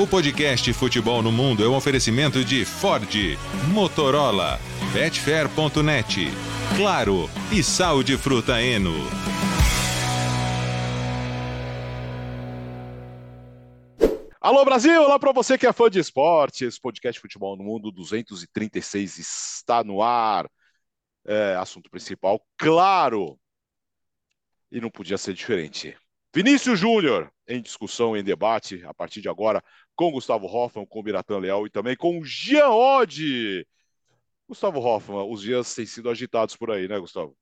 O podcast Futebol no Mundo é um oferecimento de Ford, Motorola, Betfair.net, Claro e Sal de Fruta Eno. Alô Brasil, olá para você que é fã de esportes. Podcast Futebol no Mundo 236 está no ar. É, assunto principal, claro. E não podia ser diferente. Vinícius Júnior em discussão, em debate, a partir de agora, com Gustavo Hoffman, com Biratan Leal e também com Jean Oddi. Gustavo Hoffman, os dias têm sido agitados por aí, né, Gustavo?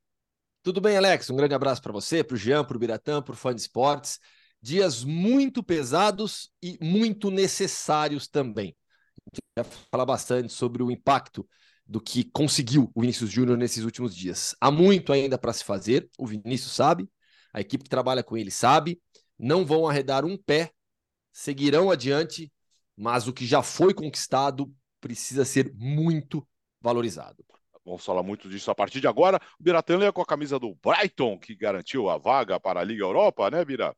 Tudo bem, Alex? Um grande abraço para você, para o Jean, para o Biratã, para o fã de esportes. Dias muito pesados e muito necessários também. A gente vai falar bastante sobre o impacto do que conseguiu o Vinícius Júnior nesses últimos dias. Há muito ainda para se fazer, o Vinícius sabe, a equipe que trabalha com ele sabe, não vão arredar um pé, seguirão adiante, mas o que já foi conquistado precisa ser muito valorizado. Vamos falar muito disso a partir de agora. O Biratã é com a camisa do Brighton, que garantiu a vaga para a Liga Europa, né, Bira?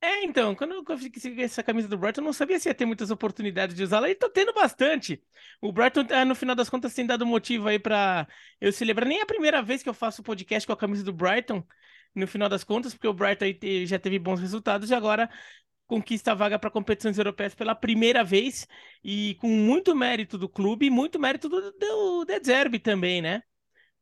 É, então, quando eu consegui essa camisa do Brighton, eu não sabia se ia ter muitas oportunidades de usá-la, e tô tendo bastante. O Brighton, ah, no final das contas, tem dado motivo aí para eu celebrar. Nem é a primeira vez que eu faço podcast com a camisa do Brighton, no final das contas, porque o Brighton aí já teve bons resultados e agora conquista a vaga para competições europeias pela primeira vez e com muito mérito do clube e muito mérito do, do De Zerbi também, né?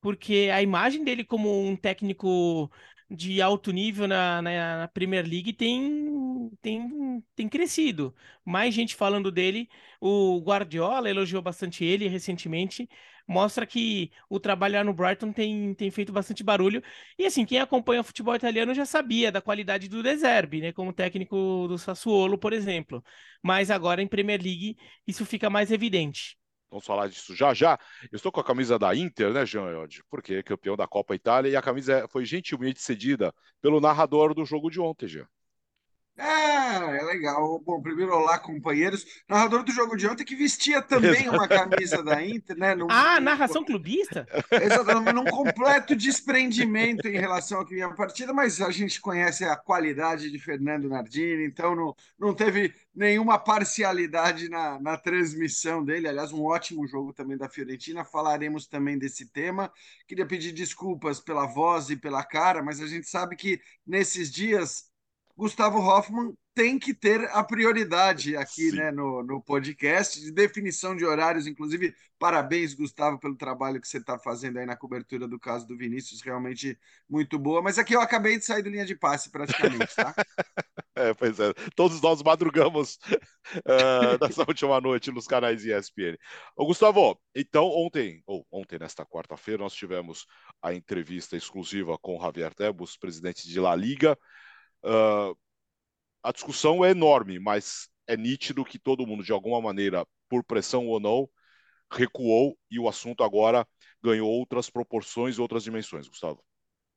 Porque a imagem dele como um técnico de alto nível na, na, na, Premier League tem, tem, tem crescido. Mais gente falando dele. O Guardiola elogiou bastante ele recentemente. Mostra que o trabalhar no Brighton tem, tem feito bastante barulho. E assim, quem acompanha o futebol italiano já sabia da qualidade do De Zerbi, né? Como técnico do Sassuolo, por exemplo. Mas agora em Premier League isso fica mais evidente. Vamos falar disso já já. Eu estou com a camisa da Inter, né, Jean? Porque é campeão da Copa Itália e a camisa foi gentilmente cedida pelo narrador do jogo de ontem, Jean. É, é legal. Bom, primeiro, olá, companheiros. Narrador do jogo de ontem que vestia também uma camisa da Inter, né? No, ah, narração clubista? Exatamente, num completo desprendimento em relação ao que vinha a partida, mas a gente conhece a qualidade de Fernando Nardini, então não, não teve nenhuma parcialidade na, na transmissão dele. Aliás, um ótimo jogo também da Fiorentina. Falaremos também desse tema. Queria pedir desculpas pela voz e pela cara, mas a gente sabe que nesses dias Gustavo Hoffman tem que ter a prioridade aqui né, no, no podcast, de definição de horários. Inclusive, parabéns, Gustavo, pelo trabalho que você está fazendo aí na cobertura do caso do Vinícius, realmente muito boa. Mas aqui eu acabei de sair do linha de passe, praticamente, tá? é, pois é. Todos nós madrugamos uh, nessa última noite nos canais ESPN. Ô, Gustavo, então ontem, ou ontem, nesta quarta-feira, nós tivemos a entrevista exclusiva com Javier Tebus, presidente de La Liga. Uh, a discussão é enorme, mas é nítido que todo mundo, de alguma maneira, por pressão ou não, recuou e o assunto agora ganhou outras proporções, outras dimensões, Gustavo.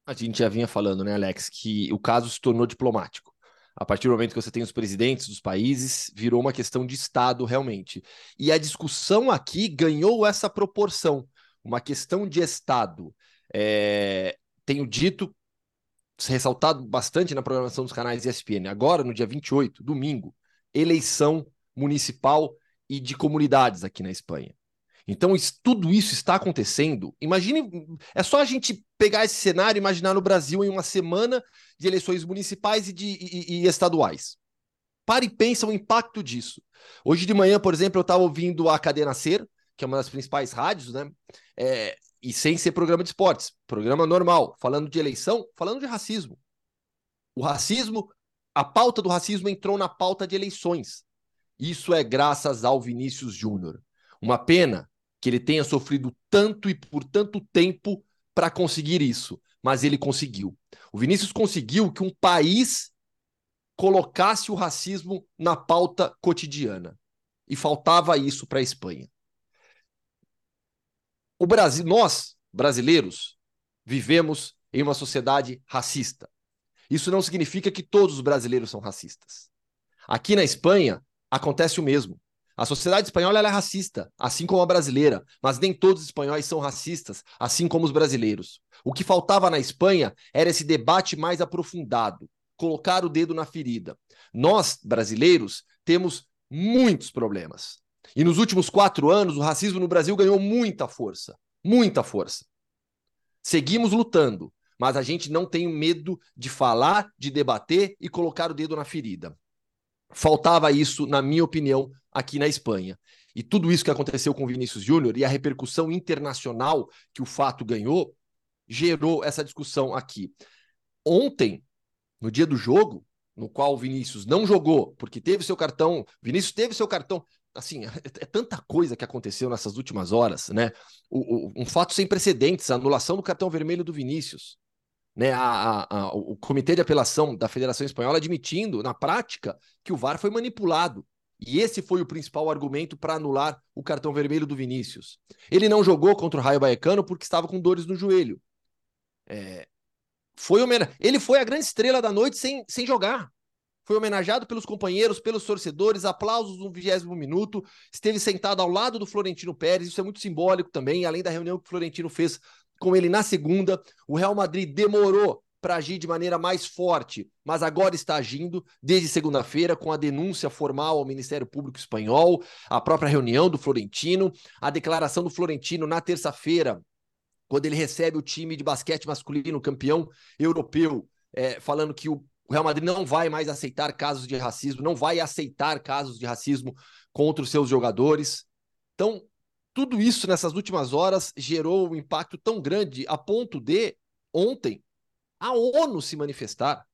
A gente já vinha falando, né, Alex, que o caso se tornou diplomático. A partir do momento que você tem os presidentes dos países, virou uma questão de Estado realmente. E a discussão aqui ganhou essa proporção, uma questão de Estado. É... Tenho dito ressaltado bastante na programação dos canais ESPN. Agora, no dia 28, domingo, eleição municipal e de comunidades aqui na Espanha. Então, isso, tudo isso está acontecendo. Imagine, é só a gente pegar esse cenário e imaginar no Brasil em uma semana de eleições municipais e, de, e, e estaduais. Pare e pensa o impacto disso. Hoje de manhã, por exemplo, eu estava ouvindo a Cadena Ser, que é uma das principais rádios, né? É, e sem ser programa de esportes, programa normal, falando de eleição, falando de racismo. O racismo, a pauta do racismo entrou na pauta de eleições. Isso é graças ao Vinícius Júnior. Uma pena que ele tenha sofrido tanto e por tanto tempo para conseguir isso, mas ele conseguiu. O Vinícius conseguiu que um país colocasse o racismo na pauta cotidiana. E faltava isso para a Espanha. O Brasil, nós, brasileiros, vivemos em uma sociedade racista. Isso não significa que todos os brasileiros são racistas. Aqui na Espanha acontece o mesmo. A sociedade espanhola é racista, assim como a brasileira, mas nem todos os espanhóis são racistas, assim como os brasileiros. O que faltava na Espanha era esse debate mais aprofundado, colocar o dedo na ferida. Nós, brasileiros, temos muitos problemas. E nos últimos quatro anos, o racismo no Brasil ganhou muita força. Muita força. Seguimos lutando, mas a gente não tem medo de falar, de debater e colocar o dedo na ferida. Faltava isso, na minha opinião, aqui na Espanha. E tudo isso que aconteceu com o Vinícius Júnior e a repercussão internacional que o fato ganhou gerou essa discussão aqui. Ontem, no dia do jogo, no qual o Vinícius não jogou, porque teve seu cartão, Vinícius teve seu cartão. Assim, é, é tanta coisa que aconteceu nessas últimas horas, né? O, o, um fato sem precedentes, a anulação do cartão vermelho do Vinícius. Né, a, a, a, o Comitê de Apelação da Federação Espanhola admitindo, na prática, que o VAR foi manipulado. E esse foi o principal argumento para anular o cartão vermelho do Vinícius. Ele não jogou contra o Raio Baecano porque estava com dores no joelho. É, foi Ele foi a grande estrela da noite sem, sem jogar. Foi homenageado pelos companheiros, pelos torcedores, aplausos no vigésimo minuto. Esteve sentado ao lado do Florentino Pérez. Isso é muito simbólico também, além da reunião que o Florentino fez com ele na segunda. O Real Madrid demorou para agir de maneira mais forte, mas agora está agindo desde segunda-feira com a denúncia formal ao Ministério Público Espanhol, a própria reunião do Florentino, a declaração do Florentino na terça-feira quando ele recebe o time de basquete masculino campeão europeu, é, falando que o Real Madrid não vai mais aceitar casos de racismo, não vai aceitar casos de racismo contra os seus jogadores. Então, tudo isso nessas últimas horas gerou um impacto tão grande a ponto de, ontem, a ONU se manifestar.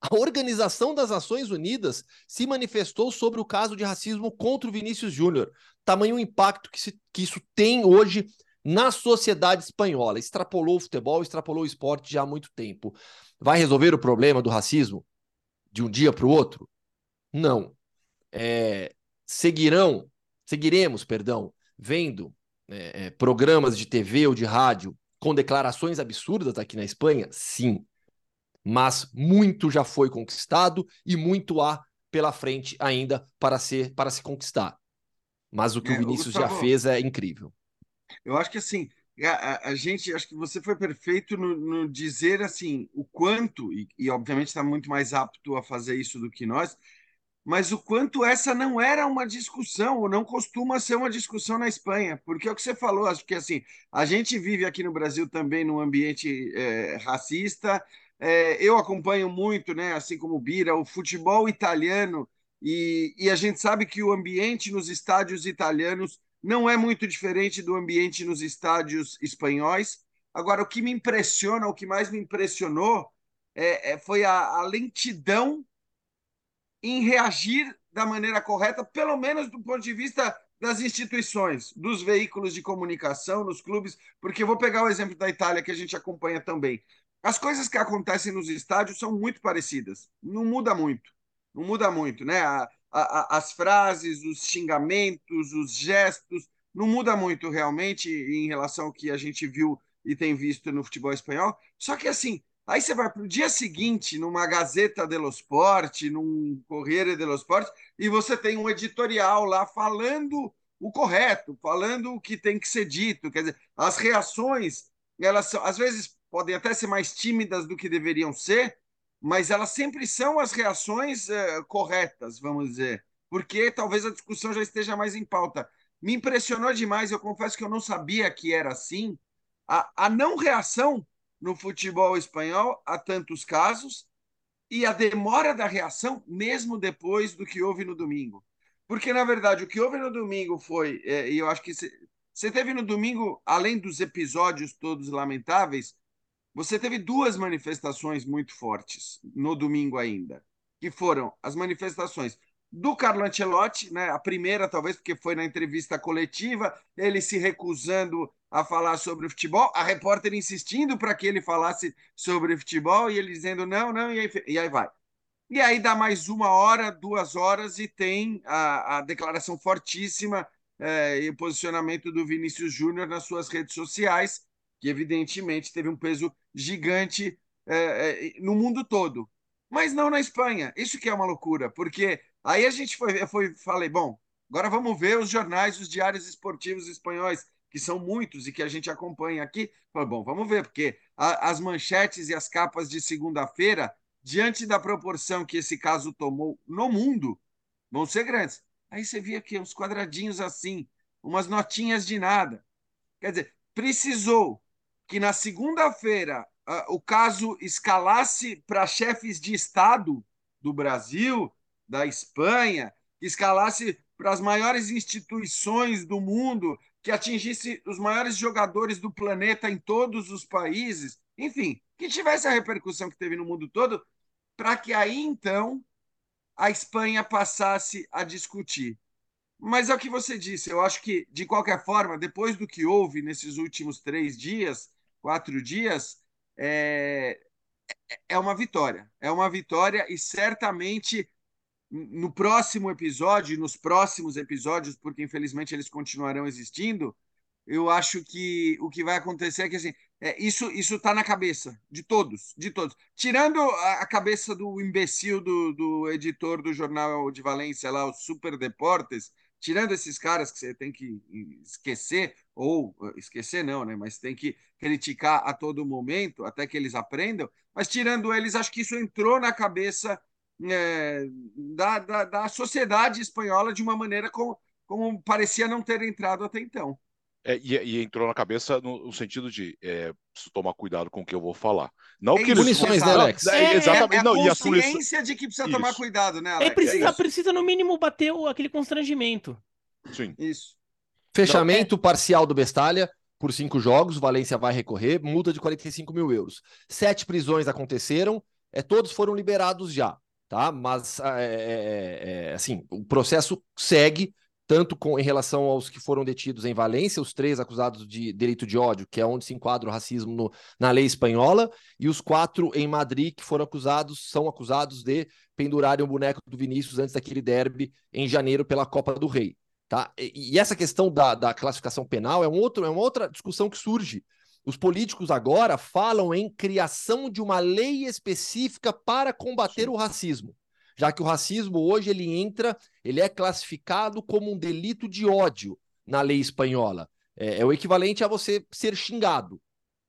A Organização das Nações Unidas se manifestou sobre o caso de racismo contra o Vinícius Júnior. Tamanho impacto que, se, que isso tem hoje na sociedade espanhola. Extrapolou o futebol, extrapolou o esporte já há muito tempo. Vai resolver o problema do racismo de um dia para o outro? Não. É, seguirão, seguiremos, perdão, vendo é, é, programas de TV ou de rádio com declarações absurdas aqui na Espanha? Sim. Mas muito já foi conquistado e muito há pela frente ainda para ser para se conquistar. Mas o que é, o Vinícius Gustavo, já fez é incrível. Eu acho que assim, a, a, gente, acho que você foi perfeito no, no dizer assim o quanto, e, e obviamente está muito mais apto a fazer isso do que nós, mas o quanto essa não era uma discussão, ou não costuma ser uma discussão na Espanha, porque é o que você falou, acho que assim, a gente vive aqui no Brasil também num ambiente é, racista, é, eu acompanho muito, né, assim como o Bira, o futebol italiano, e, e a gente sabe que o ambiente nos estádios italianos não é muito diferente do ambiente nos estádios espanhóis. Agora, o que me impressiona, o que mais me impressionou, é, é, foi a, a lentidão em reagir da maneira correta, pelo menos do ponto de vista das instituições, dos veículos de comunicação, nos clubes, porque eu vou pegar o exemplo da Itália que a gente acompanha também. As coisas que acontecem nos estádios são muito parecidas, não muda muito, não muda muito, né? A, a, a, as frases, os xingamentos, os gestos, não muda muito realmente em relação ao que a gente viu e tem visto no futebol espanhol. Só que assim, aí você vai para o dia seguinte, numa Gazeta dello Sport, num Corriere dello Sport, e você tem um editorial lá falando o correto, falando o que tem que ser dito. Quer dizer, as reações, elas são, às vezes podem até ser mais tímidas do que deveriam ser, mas elas sempre são as reações uh, corretas, vamos dizer, porque talvez a discussão já esteja mais em pauta. Me impressionou demais, eu confesso que eu não sabia que era assim, a, a não reação no futebol espanhol a tantos casos e a demora da reação mesmo depois do que houve no domingo. Porque, na verdade, o que houve no domingo foi, é, e eu acho que você teve no domingo, além dos episódios todos lamentáveis, você teve duas manifestações muito fortes no domingo ainda, que foram as manifestações do Carlo Ancelotti, né? A primeira talvez porque foi na entrevista coletiva, ele se recusando a falar sobre o futebol, a repórter insistindo para que ele falasse sobre futebol e ele dizendo não, não, e aí, e aí vai. E aí dá mais uma hora, duas horas e tem a, a declaração fortíssima é, e o posicionamento do Vinícius Júnior nas suas redes sociais, que evidentemente teve um peso gigante é, é, no mundo todo, mas não na Espanha. Isso que é uma loucura, porque aí a gente foi, foi falei, bom, agora vamos ver os jornais, os diários esportivos espanhóis, que são muitos e que a gente acompanha aqui. Falei, bom, vamos ver, porque a, as manchetes e as capas de segunda-feira, diante da proporção que esse caso tomou no mundo, vão ser grandes. Aí você via que uns quadradinhos assim, umas notinhas de nada. Quer dizer, precisou que na segunda-feira uh, o caso escalasse para chefes de Estado do Brasil, da Espanha, que escalasse para as maiores instituições do mundo, que atingisse os maiores jogadores do planeta em todos os países, enfim, que tivesse a repercussão que teve no mundo todo, para que aí então a Espanha passasse a discutir. Mas é o que você disse, eu acho que, de qualquer forma, depois do que houve nesses últimos três dias, quatro dias, é, é uma vitória. É uma vitória e certamente no próximo episódio, nos próximos episódios, porque infelizmente eles continuarão existindo, eu acho que o que vai acontecer é que assim, é, isso isso está na cabeça de todos, de todos. Tirando a, a cabeça do imbecil do, do, editor do jornal de Valência lá, o Super Deportes, tirando esses caras que você tem que esquecer ou esquecer não, né? Mas tem que criticar a todo momento até que eles aprendam. Mas tirando eles, acho que isso entrou na cabeça é, da, da, da, sociedade espanhola de uma maneira como, como parecia não ter entrado até então. É, e, e, entrou na cabeça no, no sentido de é, preciso tomar cuidado com o que eu vou falar. Não é que punições, né, Alex? É, exatamente. É, é não, a consciência de que precisa isso. tomar cuidado, né, Alex? É, precisa, precisa, no mínimo, bater o, aquele constrangimento. Sim. Isso. Fechamento não, parcial do Bestalha por cinco jogos, Valência vai recorrer, multa de 45 mil euros. Sete prisões aconteceram, é, todos foram liberados já tá? Mas é, é, é, assim, o processo segue tanto com em relação aos que foram detidos em Valência, os três acusados de delito de ódio, que é onde se enquadra o racismo no, na lei espanhola, e os quatro em Madrid que foram acusados, são acusados de pendurarem o boneco do Vinícius antes daquele derby em janeiro pela Copa do Rei. Tá? E, e essa questão da, da classificação penal é, um outro, é uma outra discussão que surge os políticos agora falam em criação de uma lei específica para combater Sim. o racismo, já que o racismo hoje ele entra, ele é classificado como um delito de ódio na lei espanhola. É, é o equivalente a você ser xingado.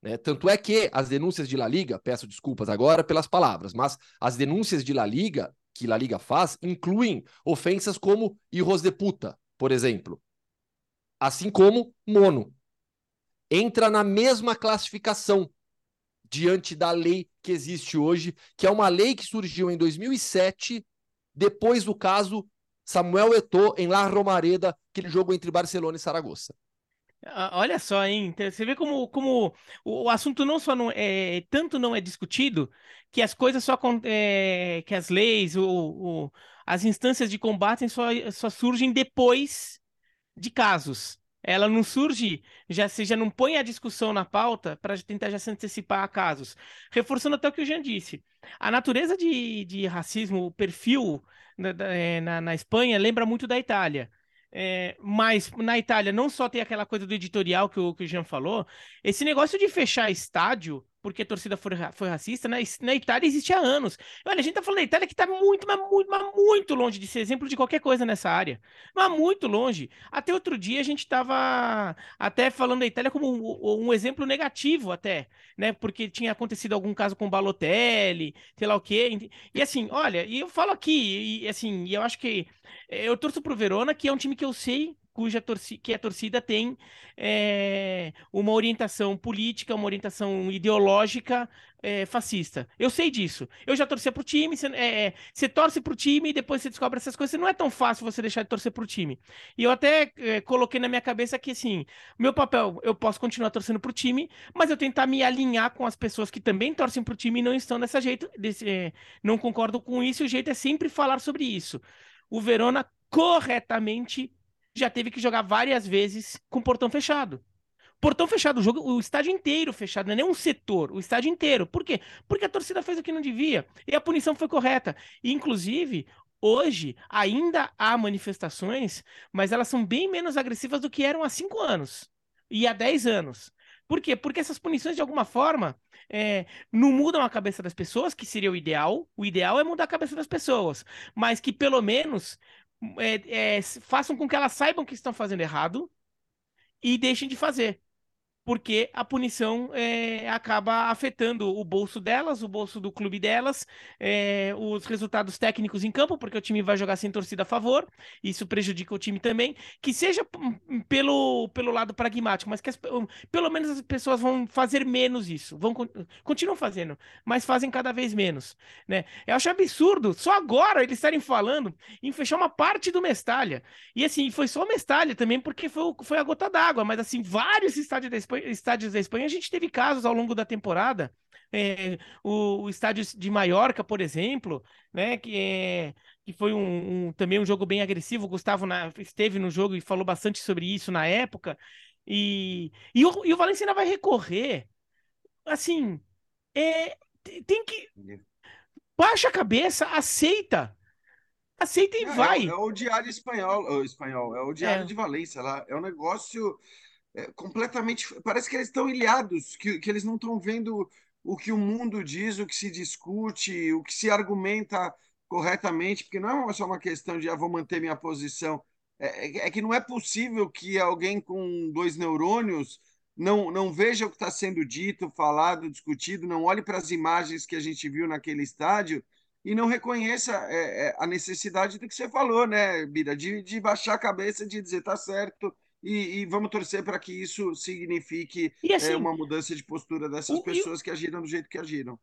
Né? Tanto é que as denúncias de La Liga, peço desculpas agora pelas palavras, mas as denúncias de La Liga, que La Liga faz, incluem ofensas como hijos de puta, por exemplo. Assim como mono, entra na mesma classificação diante da lei que existe hoje, que é uma lei que surgiu em 2007, depois do caso Samuel Eto'o em La Romareda, aquele jogo entre Barcelona e Saragossa. Ah, olha só, hein? Você vê como, como o assunto não só não é tanto não é discutido que as coisas só é, que as leis, o, o, as instâncias de combate só, só surgem depois de casos ela não surge, já já não põe a discussão na pauta para tentar já se antecipar a casos. Reforçando até o que o Jean disse. A natureza de, de racismo, o perfil na, é, na, na Espanha lembra muito da Itália. É, mas na Itália não só tem aquela coisa do editorial que o, que o Jean falou, esse negócio de fechar estádio porque a torcida foi, foi racista, na, na Itália existe há anos. Olha, a gente tá falando da Itália que tá muito, mas muito, mas muito longe de ser exemplo de qualquer coisa nessa área. Mas muito longe. Até outro dia a gente tava até falando da Itália como um, um exemplo negativo até, né? Porque tinha acontecido algum caso com Balotelli, sei lá o quê. E assim, olha, e eu falo aqui, e assim, eu acho que eu torço pro Verona, que é um time que eu sei cuja torcida, que a torcida tem é, uma orientação política, uma orientação ideológica é, fascista. Eu sei disso. Eu já torcia pro time, você, é, você torce pro time e depois você descobre essas coisas. Não é tão fácil você deixar de torcer pro time. E eu até coloquei na minha cabeça que, assim, meu papel, eu posso continuar torcendo pro time, mas eu tentar me alinhar com as pessoas que também torcem pro time e não estão dessa jeito, desse, não concordo com isso, e o jeito é sempre falar sobre isso. O Verona corretamente já teve que jogar várias vezes com portão fechado. Portão fechado, o jogo, o estádio inteiro fechado, não é nem um setor, o estádio inteiro. Por quê? Porque a torcida fez o que não devia e a punição foi correta. E, inclusive, hoje ainda há manifestações, mas elas são bem menos agressivas do que eram há cinco anos e há dez anos. Por quê? Porque essas punições, de alguma forma, é, não mudam a cabeça das pessoas, que seria o ideal. O ideal é mudar a cabeça das pessoas, mas que pelo menos é, é, façam com que elas saibam que estão fazendo errado e deixem de fazer. Porque a punição é, acaba afetando o bolso delas, o bolso do clube delas, é, os resultados técnicos em campo, porque o time vai jogar sem torcida a favor, isso prejudica o time também, que seja pelo, pelo lado pragmático, mas que as, pelo menos as pessoas vão fazer menos isso, vão continuam fazendo, mas fazem cada vez menos, né? Eu acho absurdo, só agora eles estarem falando em fechar uma parte do Mestalha, e assim, foi só o Mestalha também, porque foi, foi a gota d'água, mas assim, vários estádios da Espanha, estádios da Espanha, a gente teve casos ao longo da temporada. É, o, o, estádio de Maiorca, por exemplo, né, que, é, que foi um, um, também um jogo bem agressivo. O Gustavo na, esteve no jogo e falou bastante sobre isso na época. E, e, o, e o Valenciana vai recorrer. Assim, é, tem que. Baixa a cabeça, aceita. Aceita e é, vai. É, é, o diário espanhol, o espanhol, é o diário é. de Valência lá. É um negócio é, completamente. Parece que eles estão ilhados, que, que eles não estão vendo o que o mundo diz, o que se discute, o que se argumenta corretamente, porque não é só uma questão de ah, vou manter minha posição. É, é, é que não é possível que alguém com dois neurônios não, não veja o que está sendo dito, falado, discutido, não olhe para as imagens que a gente viu naquele estádio e não reconheça é, é a necessidade do que você falou, né, Bira? De, de baixar a cabeça, de dizer tá certo, e, e, vamos torcer para que isso signifique é, assim, é, uma mudança de postura dessas o, pessoas que agiram do jeito que agiram.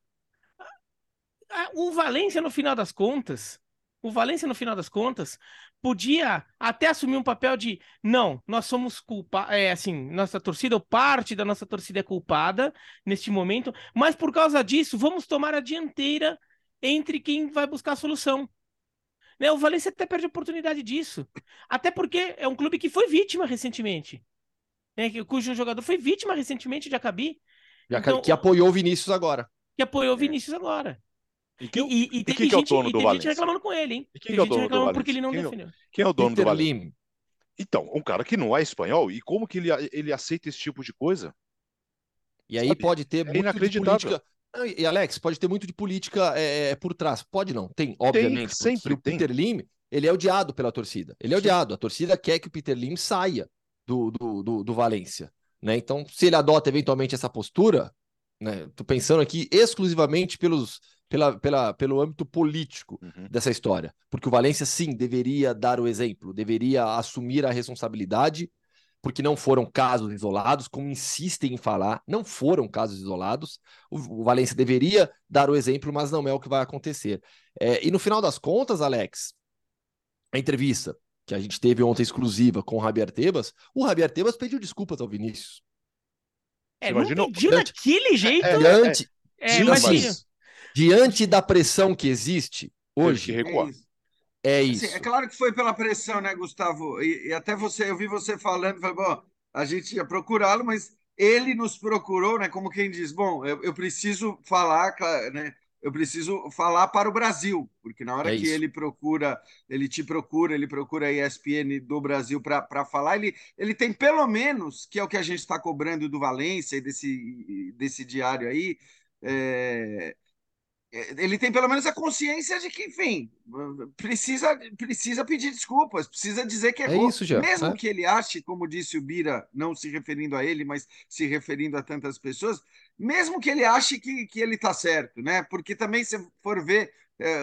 O Valência, no final das contas, o Valência, no final das contas, podia até assumir um papel de não, nós somos culpados, é assim, nossa torcida, ou parte da nossa torcida é culpada neste momento, mas por causa disso, vamos tomar a dianteira entre quem vai buscar a solução. Né? O Valencia até perde a oportunidade disso. Até porque é um clube que foi vítima recentemente. Né? Cujo jogador foi vítima recentemente de Acabi. Então, que apoiou o Vinícius agora. Que apoiou o é. Vinícius agora. E, que, e, e, e teve, que gente, é o dono do gente reclamando com ele, hein? E quem é o dono do porque ele não quem é defendeu. Quem é o dono Peter do Valencia? Então, um cara que não é espanhol, e como que ele, ele aceita esse tipo de coisa? E aí Sabe? pode ter é muito de política, e Alex, pode ter muito de política é, é, por trás. Pode não, tem, obviamente. Tem, sempre o Peter Lim, ele é odiado pela torcida. Ele é odiado. A torcida quer que o Peter Lim saia do, do, do, do Valência. Né? Então, se ele adota eventualmente essa postura, né? Tô pensando aqui exclusivamente pelos, pela, pela, pelo âmbito político uhum. dessa história. Porque o Valência, sim, deveria dar o exemplo, deveria assumir a responsabilidade porque não foram casos isolados, como insistem em falar, não foram casos isolados. O, o Valência deveria dar o exemplo, mas não é o que vai acontecer. É, e no final das contas, Alex, a entrevista que a gente teve ontem exclusiva com o Javier Tebas, o Javier Tebas pediu desculpas ao Vinícius. É, não pediu daquele jeito. É, diante, é, diante, diante da pressão que existe hoje, é é isso. Assim, é claro que foi pela pressão, né, Gustavo? E, e, até você, eu vi você falando, falei, bom, a gente ia procurá-lo, mas ele nos procurou, né? Como quem diz, bom, eu, eu preciso falar, né? Eu preciso falar para o Brasil, porque na hora é que isso. ele procura, ele te procura, ele procura a ESPN do Brasil para falar, ele, ele tem pelo menos, que é o que a gente está cobrando do Valência e desse, desse diário aí, é, é, ele tem pelo menos a consciência de que, enfim, precisa, precisa pedir desculpas, precisa dizer que errou. É isso, já. Mesmo é. que ele ache, como disse o Bira, não se referindo a ele, mas se referindo a tantas pessoas, mesmo que ele ache que, que ele está certo, né? Porque também, se for ver é,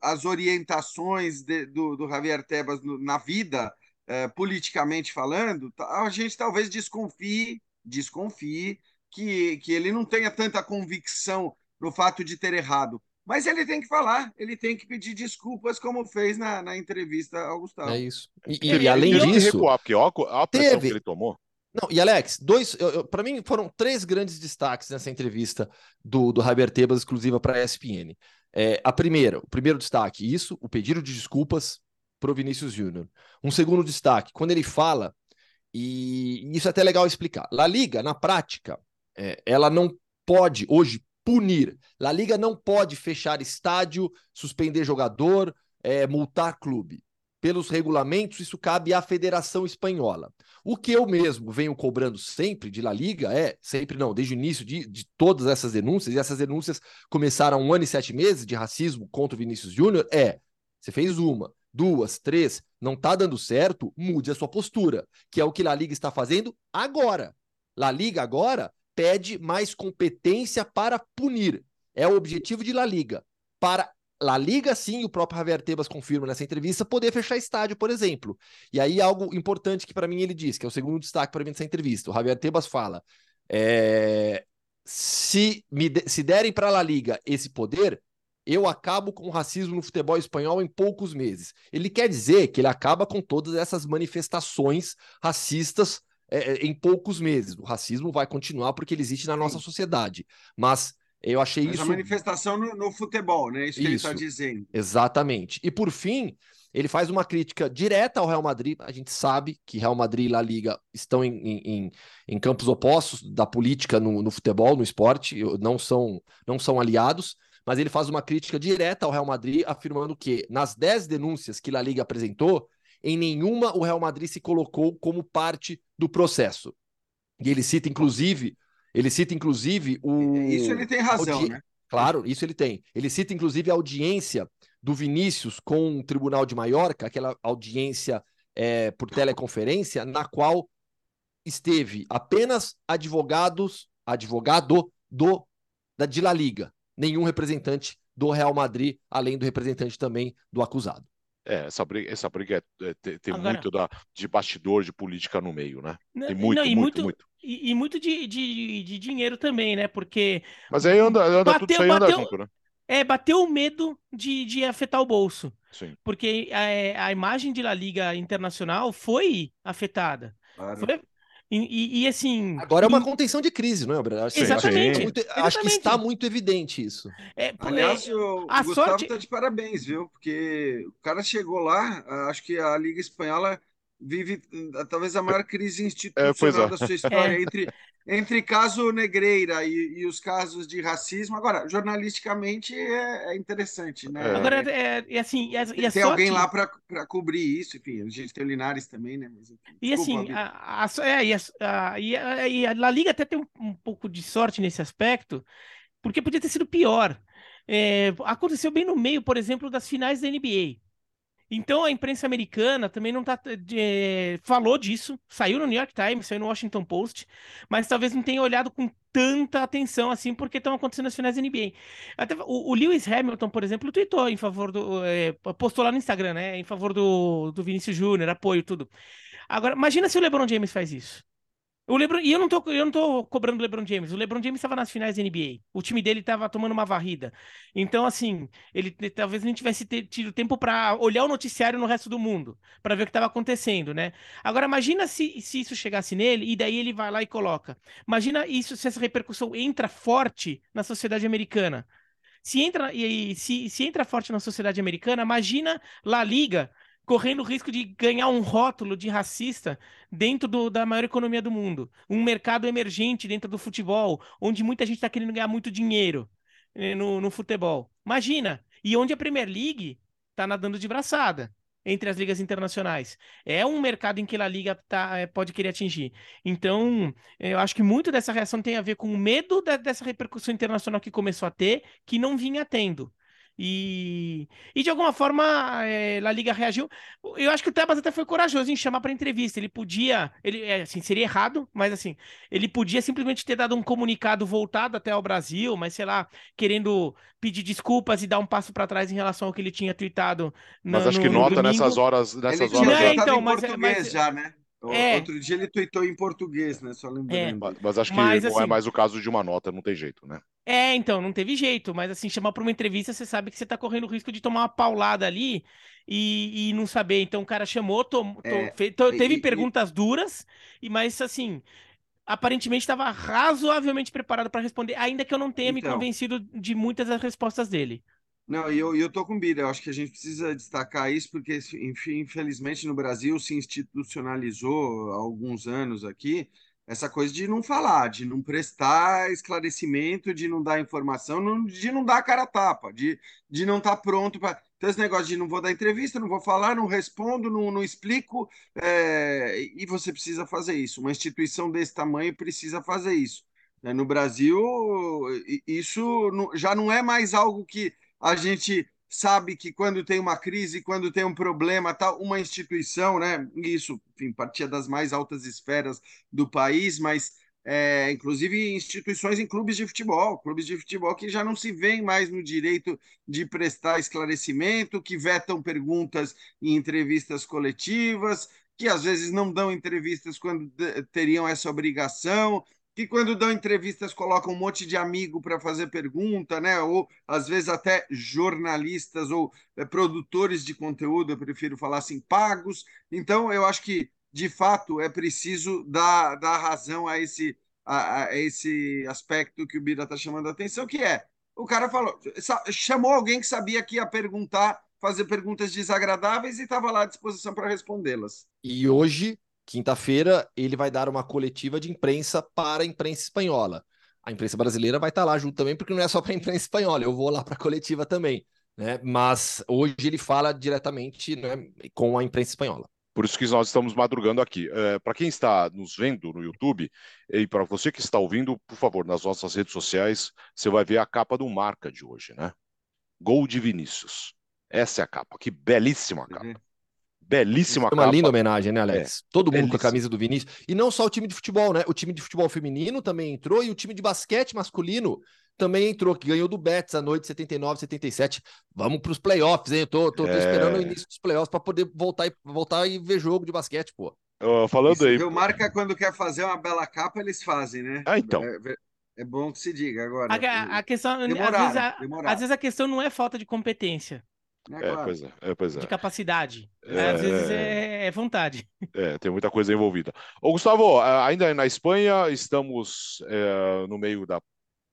as orientações de, do, do Javier Tebas na vida, é, politicamente falando, a gente talvez desconfie, desconfie que, que ele não tenha tanta convicção no fato de ter errado. Mas ele tem que falar, ele tem que pedir desculpas, como fez na, na entrevista ao Gustavo. É isso. E, e, e além disso. Recuar, porque a pressão teve... que ele tomou. Não, e Alex, dois, para mim foram três grandes destaques nessa entrevista do, do Javier Tebas, exclusiva para a ESPN. É, a primeira, o primeiro destaque, isso, o pedido de desculpas para o Vinícius Júnior. Um segundo destaque, quando ele fala, e isso é até legal explicar. La Liga, na prática, é, ela não pode hoje punir. La Liga não pode fechar estádio, suspender jogador, é, multar clube. Pelos regulamentos, isso cabe à Federação Espanhola. O que eu mesmo venho cobrando sempre de La Liga é, sempre não, desde o início de, de todas essas denúncias, e essas denúncias começaram um ano e sete meses de racismo contra o Vinícius Júnior, é, você fez uma, duas, três, não está dando certo, mude a sua postura, que é o que La Liga está fazendo agora. La Liga agora pede mais competência para punir. É o objetivo de La Liga. Para La Liga, sim, o próprio Javier Tebas confirma nessa entrevista, poder fechar estádio, por exemplo. E aí, algo importante que para mim ele diz, que é o segundo destaque para mim nessa entrevista. O Javier Tebas fala: é, se, me de, se derem para La Liga esse poder, eu acabo com o racismo no futebol espanhol em poucos meses. Ele quer dizer que ele acaba com todas essas manifestações racistas é, é em poucos meses. O racismo vai continuar porque ele existe na nossa sociedade. Mas eu achei Mas isso. A manifestação no, no futebol, né? Isso que isso, ele está dizendo. Exatamente. E por fim, ele faz uma crítica direta ao Real Madrid. A gente sabe que Real Madrid e La Liga estão em, em, em campos opostos da política no, no, futebol, no esporte, não são, não são aliados. Mas ele faz uma crítica direta ao Real Madrid, afirmando que nas 10 denúncias que La Liga apresentou, em nenhuma o Real Madrid se colocou como parte do processo. E ele cita, inclusive, ele cita, inclusive, o. Isso ele tem razão, audi... né? Claro, isso ele tem. Ele cita, inclusive, a audiência do Vinícius com o Tribunal de Maiorca, aquela audiência é, por teleconferência, na qual esteve apenas advogados, advogado do da de La Liga, nenhum representante do Real Madrid, além do representante também do acusado. É, essa briga, essa briga é, é, tem, tem Agora, muito da, de bastidor de política no meio, né? Tem muito, não, muito, muito, muito, E, e muito de, de, de, dinheiro também, né? Porque. Mas aí anda, anda bateu, tudo isso aí bateu, anda junto, né? É, bateu o medo de, de afetar o bolso. Sim. Porque a, a imagem de La Liga Internacional foi afetada. Claro. Foi, e, e, e, assim. Agora é uma contenção de crise, não é, Gabriel? Acho, exatamente, muito, exatamente. acho que está muito evidente isso. É, Aliás, é, o, a Gustavo sorte... está de parabéns, viu? Porque o cara chegou lá, acho que a Liga Espanhola vive talvez a maior crise institucional é, é. da sua história é. entre, entre caso Negreira e, e, os casos de racismo. Agora, jornalisticamente é, é interessante, né? Agora, é, é assim, a tem sorte... alguém lá para cobrir isso, enfim, a gente tem o Linares também, né? Mas, enfim, e assim, a, a, é, e, a, e, a, e a La Liga até tem um, um pouco de sorte nesse aspecto, porque podia ter sido pior. É, aconteceu bem no meio, por exemplo, das finais da NBA. Então a imprensa americana também não tá. É, falou disso, saiu no New York Times, saiu no Washington Post, mas talvez não tenha olhado com tanta atenção assim, porque estão acontecendo as finais da NBA. Até, o, o, Lewis Hamilton, por exemplo, tweetou em favor do. É, postou lá no Instagram, né? Em favor do, do Vinícius Júnior, apoio, tudo. Agora, imagina se o LeBron James faz isso. O LeBron, e eu não, tô, eu não tô cobrando o LeBron James. O LeBron James estava nas finais da NBA. O time dele estava tomando uma varrida. Então, assim, ele talvez não tivesse tido tempo para olhar o noticiário no resto do mundo, para ver o que estava acontecendo, né? Agora, imagina se, se isso chegasse nele e daí ele vai lá e coloca. Imagina isso se essa repercussão entra forte na sociedade americana. Se entra, e, se, se entra forte na sociedade americana, imagina La Liga correndo o risco de ganhar um rótulo de racista dentro do, da maior economia do mundo. Um mercado emergente dentro do futebol, onde muita gente está querendo ganhar muito dinheiro né, no, no futebol. Imagina! E onde a Premier League está nadando de braçada entre as ligas internacionais. É um mercado em que a liga tá, é, pode querer atingir. Então, eu acho que muito dessa reação tem a ver com o medo da, dessa repercussão internacional que começou a ter, que não vinha tendo. E, e de alguma forma é, a Liga reagiu. Eu acho que o Tebas até foi corajoso em chamar para entrevista. Ele podia, ele é, assim, seria errado, mas assim, ele podia simplesmente ter dado um comunicado voltado até ao Brasil, mas sei lá, querendo pedir desculpas e dar um passo para trás em relação ao que ele tinha tweetado. Mas acho que nota nessas horas, nessas ele horas. Já... Então, mas, mas, já, né? É. Outro dia ele tweetou em português, né? Só lembrando. É. Mas, mas, acho que mas, não é assim, é mais o caso de uma nota, não tem jeito, né? É, então, não teve jeito. Mas assim, chamar para uma entrevista, você sabe que você tá correndo o risco de tomar uma paulada ali e, e não saber. Então o cara chamou, tom, tom, é, teve e, perguntas e... duras, e mas assim, aparentemente estava razoavelmente preparado para responder, ainda que eu não tenha então... me convencido de muitas das respostas dele. Não, e eu, eu tô com Bira, eu acho que a gente precisa destacar isso, porque, infelizmente no Brasil se institucionalizou há alguns anos aqui essa coisa de não falar, de não prestar esclarecimento, de não dar informação, de não dar cara a tapa, de, de não estar tá pronto para. Então, esse negócio de não vou dar entrevista, não vou falar, não respondo, não, não explico, é... e você precisa fazer isso. Uma instituição desse tamanho precisa fazer isso. Né? No Brasil, isso já não é mais algo que a gente sabe que quando tem uma crise, quando tem um problema, tal, uma instituição, né? Isso, enfim, partia das mais altas esferas do país, mas é, inclusive instituições em clubes de futebol, clubes de futebol que já não se veem mais no direito de prestar esclarecimento, que vetam perguntas em entrevistas coletivas, que às vezes não dão entrevistas quando teriam essa obrigação, que quando dão entrevistas colocam um monte de amigo para fazer pergunta, né? Ou às vezes até jornalistas ou é, produtores de conteúdo, eu prefiro falar assim, pagos. Então, eu acho que de fato, é preciso dar, dar razão a esse, a, a esse aspecto que o Bira está chamando a atenção, que é, o cara falou, chamou alguém que sabia que ia perguntar, fazer perguntas desagradáveis e estava lá à disposição para respondê-las. E hoje, quinta-feira, ele vai dar uma coletiva de imprensa para a imprensa espanhola. A imprensa brasileira vai estar tá lá junto também, porque não é só para a imprensa espanhola, eu vou lá para a coletiva também. Né? Mas hoje ele fala diretamente né, com a imprensa espanhola. Por isso que nós estamos madrugando aqui. É, para quem está nos vendo no YouTube e para você que está ouvindo, por favor, nas nossas redes sociais, você vai ver a capa do Marca de hoje, né? Gol de Vinícius. Essa é a capa. Que belíssima capa. Uhum. Belíssima é uma capa. linda homenagem, né, Alex? É, Todo mundo com a camisa do Vinícius. E não só o time de futebol, né? O time de futebol feminino também entrou e o time de basquete masculino também entrou, que ganhou do Betis à noite 79, 77. Vamos para os playoffs, hein? Eu tô, tô, tô é... esperando o início dos playoffs para poder voltar e, voltar e ver jogo de basquete, pô. Uh, falando Isso, aí. O Marca, quando quer fazer uma bela capa, eles fazem, né? Ah, então. É, é bom que se diga agora. A, a questão, demorar, às, vezes a, às vezes a questão não é falta de competência. É, é, claro. pois é, é, pois é. De capacidade. É, Às vezes é, é, vontade. É, tem muita coisa envolvida. Ô, Gustavo, ainda na Espanha, estamos é, no meio da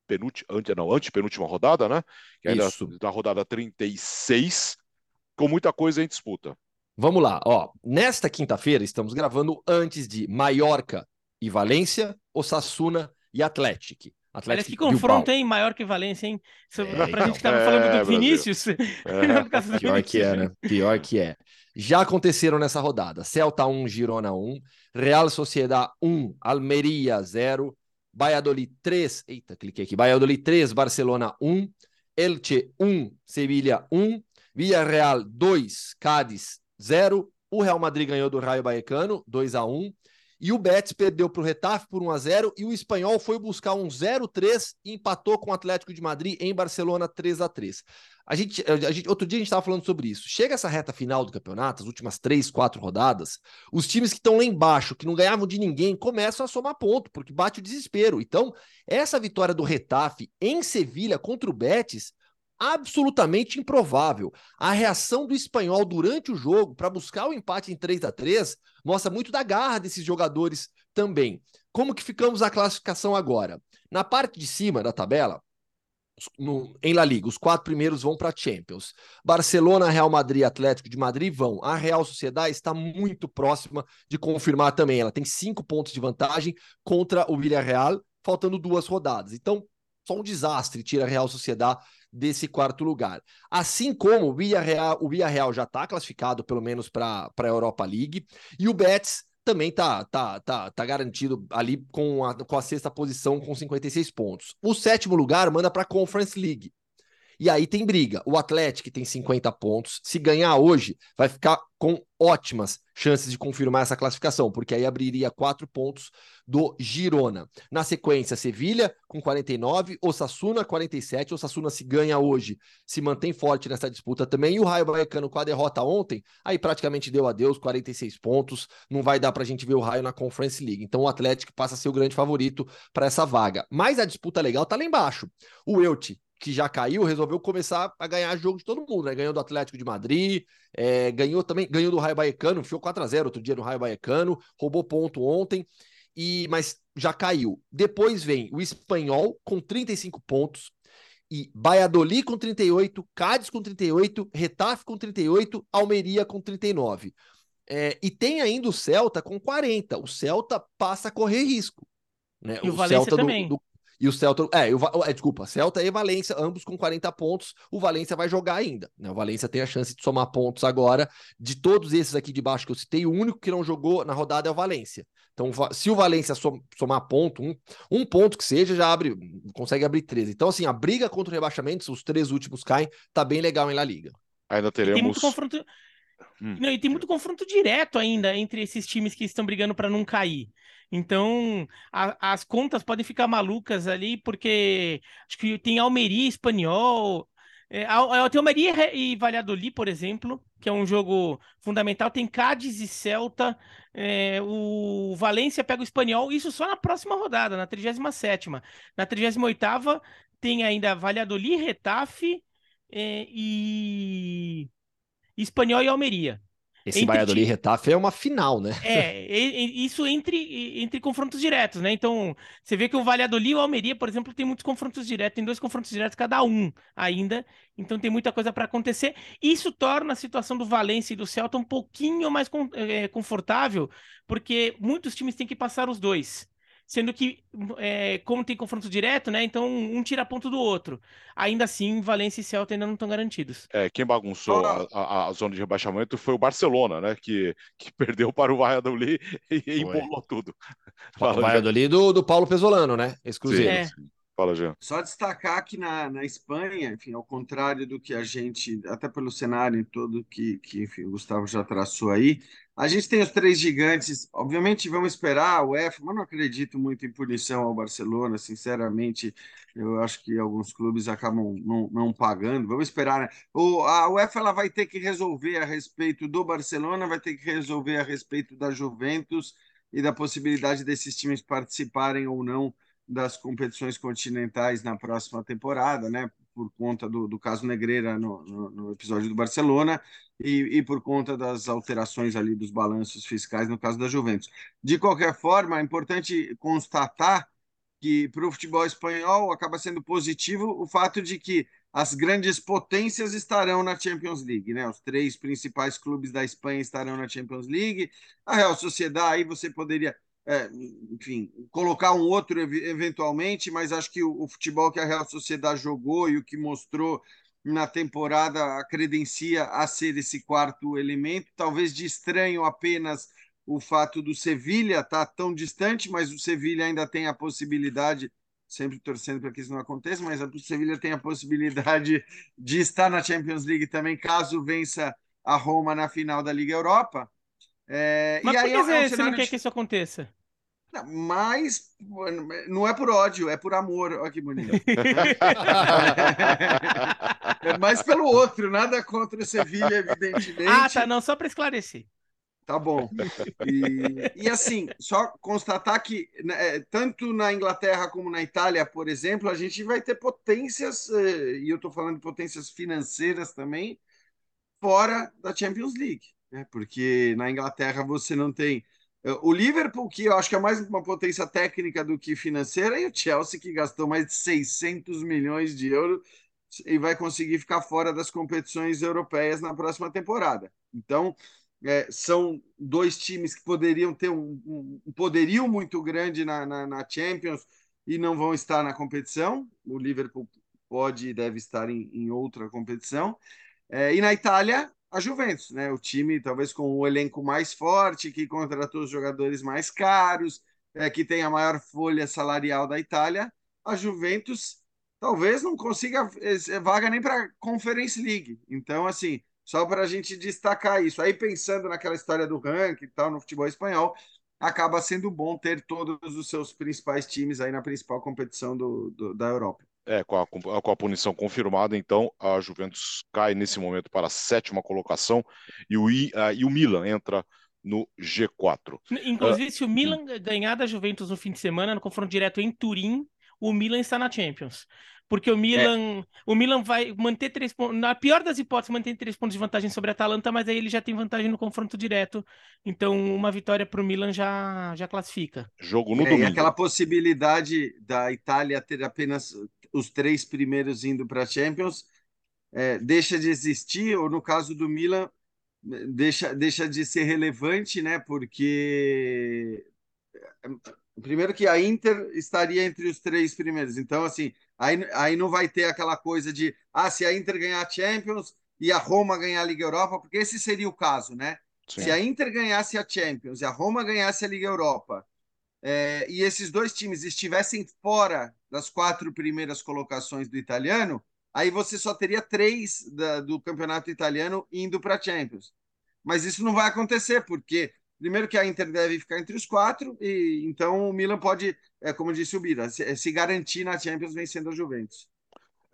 penúltima, não, antepenúltima rodada, né? Que ainda Isso. da rodada 36, com muita coisa em disputa. Vamos lá, ó. Nesta quinta-feira estamos gravando antes de Mallorca e Valência, Osasuna e Atlético. Atlético que confronto, hein? Maior que Valência, hein? É, pra então, gente que tava falando do é, Vinícius. É. Pior que é, né? Pior que é. Já aconteceram nessa rodada. Celta 1, Girona 1, Real Sociedad 1, Almeria 0, Valladolid 3, eita, cliquei aqui, Valladolid 3, Barcelona 1, Elche 1, Sevilha 1, Villarreal 2, Cádiz 0, o Real Madrid ganhou do Raio Vallecano 2 a 1 e o Betis perdeu para o Retafe por 1 a 0 e o Espanhol foi buscar um 0-3 e empatou com o Atlético de Madrid em Barcelona 3 a 3 a gente, a gente, outro dia a gente estava falando sobre isso. Chega essa reta final do campeonato, as últimas três, quatro rodadas, os times que estão lá embaixo, que não ganhavam de ninguém, começam a somar ponto, porque bate o desespero. Então, essa vitória do Retafe em Sevilha contra o Betis, absolutamente improvável. A reação do espanhol durante o jogo para buscar o empate em 3 a 3 mostra muito da garra desses jogadores também. Como que ficamos a classificação agora? Na parte de cima da tabela, no, em La Liga, os quatro primeiros vão para Champions. Barcelona, Real Madrid Atlético de Madrid vão. A Real Sociedade está muito próxima de confirmar também. Ela tem cinco pontos de vantagem contra o Villarreal, faltando duas rodadas. Então, só um desastre tira a Real Sociedade desse quarto lugar. Assim como o Villarreal, o Villarreal já está classificado, pelo menos, para a Europa League, e o Betis também tá, tá, tá, tá garantido ali com a, com a sexta posição com 56 pontos. O sétimo lugar manda para a Conference League. E aí tem briga. O Atlético tem 50 pontos. Se ganhar hoje, vai ficar com ótimas chances de confirmar essa classificação, porque aí abriria quatro pontos do Girona. Na sequência, Sevilha com 49, Osasuna 47. Osasuna se ganha hoje, se mantém forte nessa disputa também. E o Raio Vallecano com a derrota ontem, aí praticamente deu adeus, 46 pontos. Não vai dar para a gente ver o Raio na Conference League. Então o Atlético passa a ser o grande favorito para essa vaga. Mas a disputa legal tá lá embaixo. O Elche que já caiu, resolveu começar a ganhar jogo de todo mundo, né? Ganhou do Atlético de Madrid, é, ganhou também, ganhou do Raio Baecano, ficou 4 a 0 outro dia no Raio Baecano, roubou ponto ontem, e mas já caiu. Depois vem o Espanhol com 35 pontos, e Valladolid com 38, Cádiz com 38, Retafe com 38, Almeria com 39. É, e tem ainda o Celta com 40. O Celta passa a correr risco. Né? E o, o Valência Celta também. Do, do, e o Celta, é, o, é, desculpa, Celta e Valência, ambos com 40 pontos. O Valência vai jogar ainda. Né? O Valência tem a chance de somar pontos agora. De todos esses aqui de baixo que eu citei, o único que não jogou na rodada é o Valência. Então, se o Valência somar ponto, um, um ponto que seja, já abre, consegue abrir 13. Então, assim, a briga contra o rebaixamento, os três últimos caem, tá bem legal em La Liga. Ainda teremos. Tem muito confronto. Hum. Não, e tem muito confronto direto ainda entre esses times que estão brigando para não cair. Então, a, as contas podem ficar malucas ali, porque acho que tem Almeria, Espanhol, é, tem Almeria e Valladolid, por exemplo, que é um jogo fundamental. Tem Cádiz e Celta. É, o Valência pega o Espanhol. Isso só na próxima rodada, na 37ª. Na 38ª tem ainda Valladolid, Retafe é, e Espanhol e Almeria. Esse entre Valladolid e Retafe é uma final, né? É, isso entre, entre confrontos diretos, né? Então, você vê que o Valladolid e o Almeria, por exemplo, tem muitos confrontos diretos, tem dois confrontos diretos cada um ainda, então tem muita coisa para acontecer. Isso torna a situação do Valência e do Celta um pouquinho mais é, confortável, porque muitos times têm que passar os dois sendo que, é, como tem confronto direto, né? Então um tira ponto do outro. Ainda assim, Valência e Celta ainda não estão garantidos. É, quem bagunçou a, a, a, zona de rebaixamento foi o Barcelona, né? Que, que perdeu para o Valladolid e embolou tudo. O Valladolid do, do Paulo Pesolano, né? Exclusivo. É. Fala, Jean. Só destacar que na, na Espanha, enfim, ao contrário do que a gente, até pelo cenário todo que, que enfim, o Gustavo já traçou aí, a gente tem os três gigantes, obviamente vamos esperar o UEFA, mas não acredito muito em punição ao Barcelona, sinceramente, eu acho que alguns clubes acabam não, não pagando, vamos esperar, né? O, a UEFA ela vai ter que resolver a respeito do Barcelona, vai ter que resolver a respeito da Juventus e da possibilidade desses times participarem ou não das competições continentais na próxima temporada, né? Por conta do, do caso Negreira no, no, no episódio do Barcelona e, e, por conta das alterações ali dos balanços fiscais no caso da Juventus. De qualquer forma, é importante constatar que para o futebol espanhol acaba sendo positivo o fato de que as grandes potências estarão na Champions League, né? Os três principais clubes da Espanha estarão na Champions League. A Real Sociedade aí você poderia é, enfim, colocar um outro eventualmente, mas acho que o, o, futebol que a Real Sociedade jogou e o que mostrou na temporada credencia a ser esse quarto elemento. Talvez de estranho apenas o fato do Sevilha estar tá tão distante, mas o Sevilha ainda tem a possibilidade, sempre torcendo para que isso não aconteça, mas o Sevilha tem a possibilidade de estar na Champions League também, caso vença a Roma na final da Liga Europa. É, Mas e por aí que é, um você não quer de... que isso aconteça? Não, mas não é por ódio, é por amor. Olha que bonito. é mais pelo outro, nada contra o Sevilha, evidentemente. Ah, tá, não, só para esclarecer. Tá bom. E, e, assim, só constatar que né, é, tanto na Inglaterra como na Itália, por exemplo, a gente vai ter potências, eh, e eu estou falando de potências financeiras também, fora da Champions League né? porque na Inglaterra você não tem eh, o Liverpool, que eu acho que é mais uma potência técnica do que financeira, e o Chelsea, que gastou mais de 600 milhões de euros e vai conseguir ficar fora das competições europeias na próxima temporada. Então, é, são dois times que poderiam ter um, um poderio muito grande na, na, na, Champions e não vão estar na competição. O Liverpool pode e deve estar em, em outra competição. É, e na Itália, a Juventus, né? O time talvez com o elenco mais forte, que contratou os jogadores mais caros, é, que tem a maior folha salarial da Itália. A Juventus talvez não consiga é, vaga nem para Conference League. Então, assim, só para a gente destacar isso. Aí pensando naquela história do ranking e tal no futebol espanhol, acaba sendo bom ter todos os seus principais times aí na principal competição do, do da Europa. É, com a, com a punição confirmada, então a Juventus cai nesse momento para a sétima colocação e o, uh, e o Milan entra no G4. Inclusive, uh, se o Milan hum. ganhar da Juventus no fim de semana, no confronto direto em Turim, o Milan está na Champions. Porque o Milan, é. o Milan vai manter três pontos. Na pior das hipóteses, mantém três pontos de vantagem sobre a Atalanta, mas aí ele já tem vantagem no confronto direto. Então, uma vitória para o Milan já, já classifica. Jogo no é, domingo. E aquela possibilidade da Itália ter apenas os três primeiros indo para a Champions, é, deixa de existir, ou no caso do Milan, deixa, deixa de ser relevante, né? Porque é, primeiro que a Inter estaria entre os três primeiros, então assim, aí, aí não vai ter aquela coisa de ah, se a Inter ganhar a Champions e a Roma ganhar a Liga Europa, porque esse seria o caso, né? Sim. Se a Inter ganhasse a Champions e a Roma ganhasse a Liga Europa, é, e esses dois times estivessem fora das quatro primeiras colocações do italiano, aí você só teria três da, do campeonato italiano indo para a Champions. mas isso não vai acontecer, porque primeiro que a Inter deve ficar entre os quatro, e então o Milan pode, é, como disse o Bira, se, se garantir na Champions vencendo a Juventus.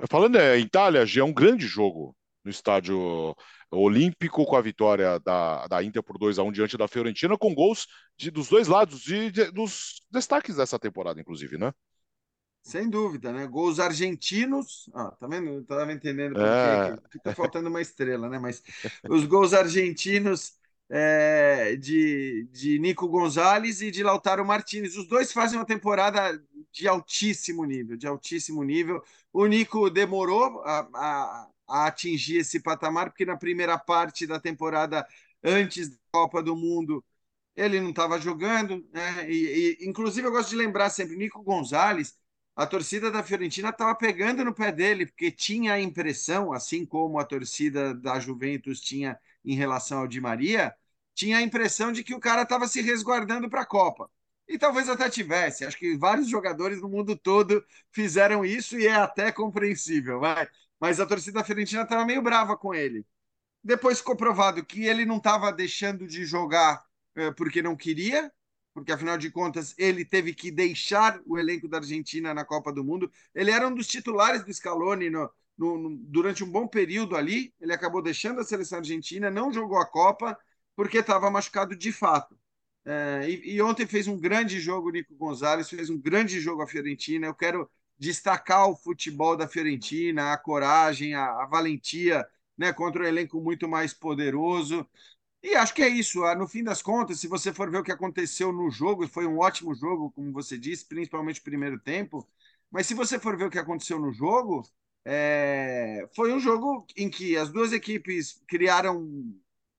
Falando em Itália, já é um grande jogo no estádio olímpico com a vitória da, da Inter por 2 a 1 diante da Fiorentina, com gols de, dos dois lados, de, de, dos destaques dessa temporada, inclusive, né? Sem dúvida, né? Gols argentinos. Ah, tá vendo? Eu tava entendendo por é... fica faltando uma estrela, né? Mas os gols argentinos é, de, de Nico Gonzalez e de Lautaro Martinez. Os dois fazem uma temporada de altíssimo nível, de altíssimo nível. O Nico demorou a, a, a atingir esse patamar, porque na primeira parte da temporada, antes da Copa do Mundo, ele não estava jogando, né? E, e, inclusive eu gosto de lembrar sempre, Nico Gonzalez a torcida da Fiorentina estava pegando no pé dele, porque tinha a impressão, assim como a torcida da Juventus tinha em relação ao Di Maria, tinha a impressão de que o cara estava se resguardando para a Copa. E talvez até tivesse. Acho que vários jogadores no mundo todo fizeram isso e é até compreensível. Mas a torcida da Fiorentina estava meio brava com ele. Depois ficou provado que ele não estava deixando de jogar eh, porque não queria, porque afinal de contas ele teve que deixar o elenco da Argentina na Copa do Mundo. Ele era um dos titulares do Scaloni no, no, no, durante um bom período ali. Ele acabou deixando a seleção argentina, não jogou a Copa porque estava machucado de fato. É, e, e, ontem fez um grande jogo o Nico Gonzalez, fez um grande jogo a Fiorentina. Eu quero destacar o futebol da Fiorentina, a coragem, a, a valentia né, contra um elenco muito mais poderoso. E acho que é isso. Ah, no fim das contas, se você for ver o que aconteceu no jogo, foi um ótimo jogo, como você disse, principalmente o primeiro tempo. Mas se você for ver o que aconteceu no jogo, é... foi um jogo em que as duas equipes criaram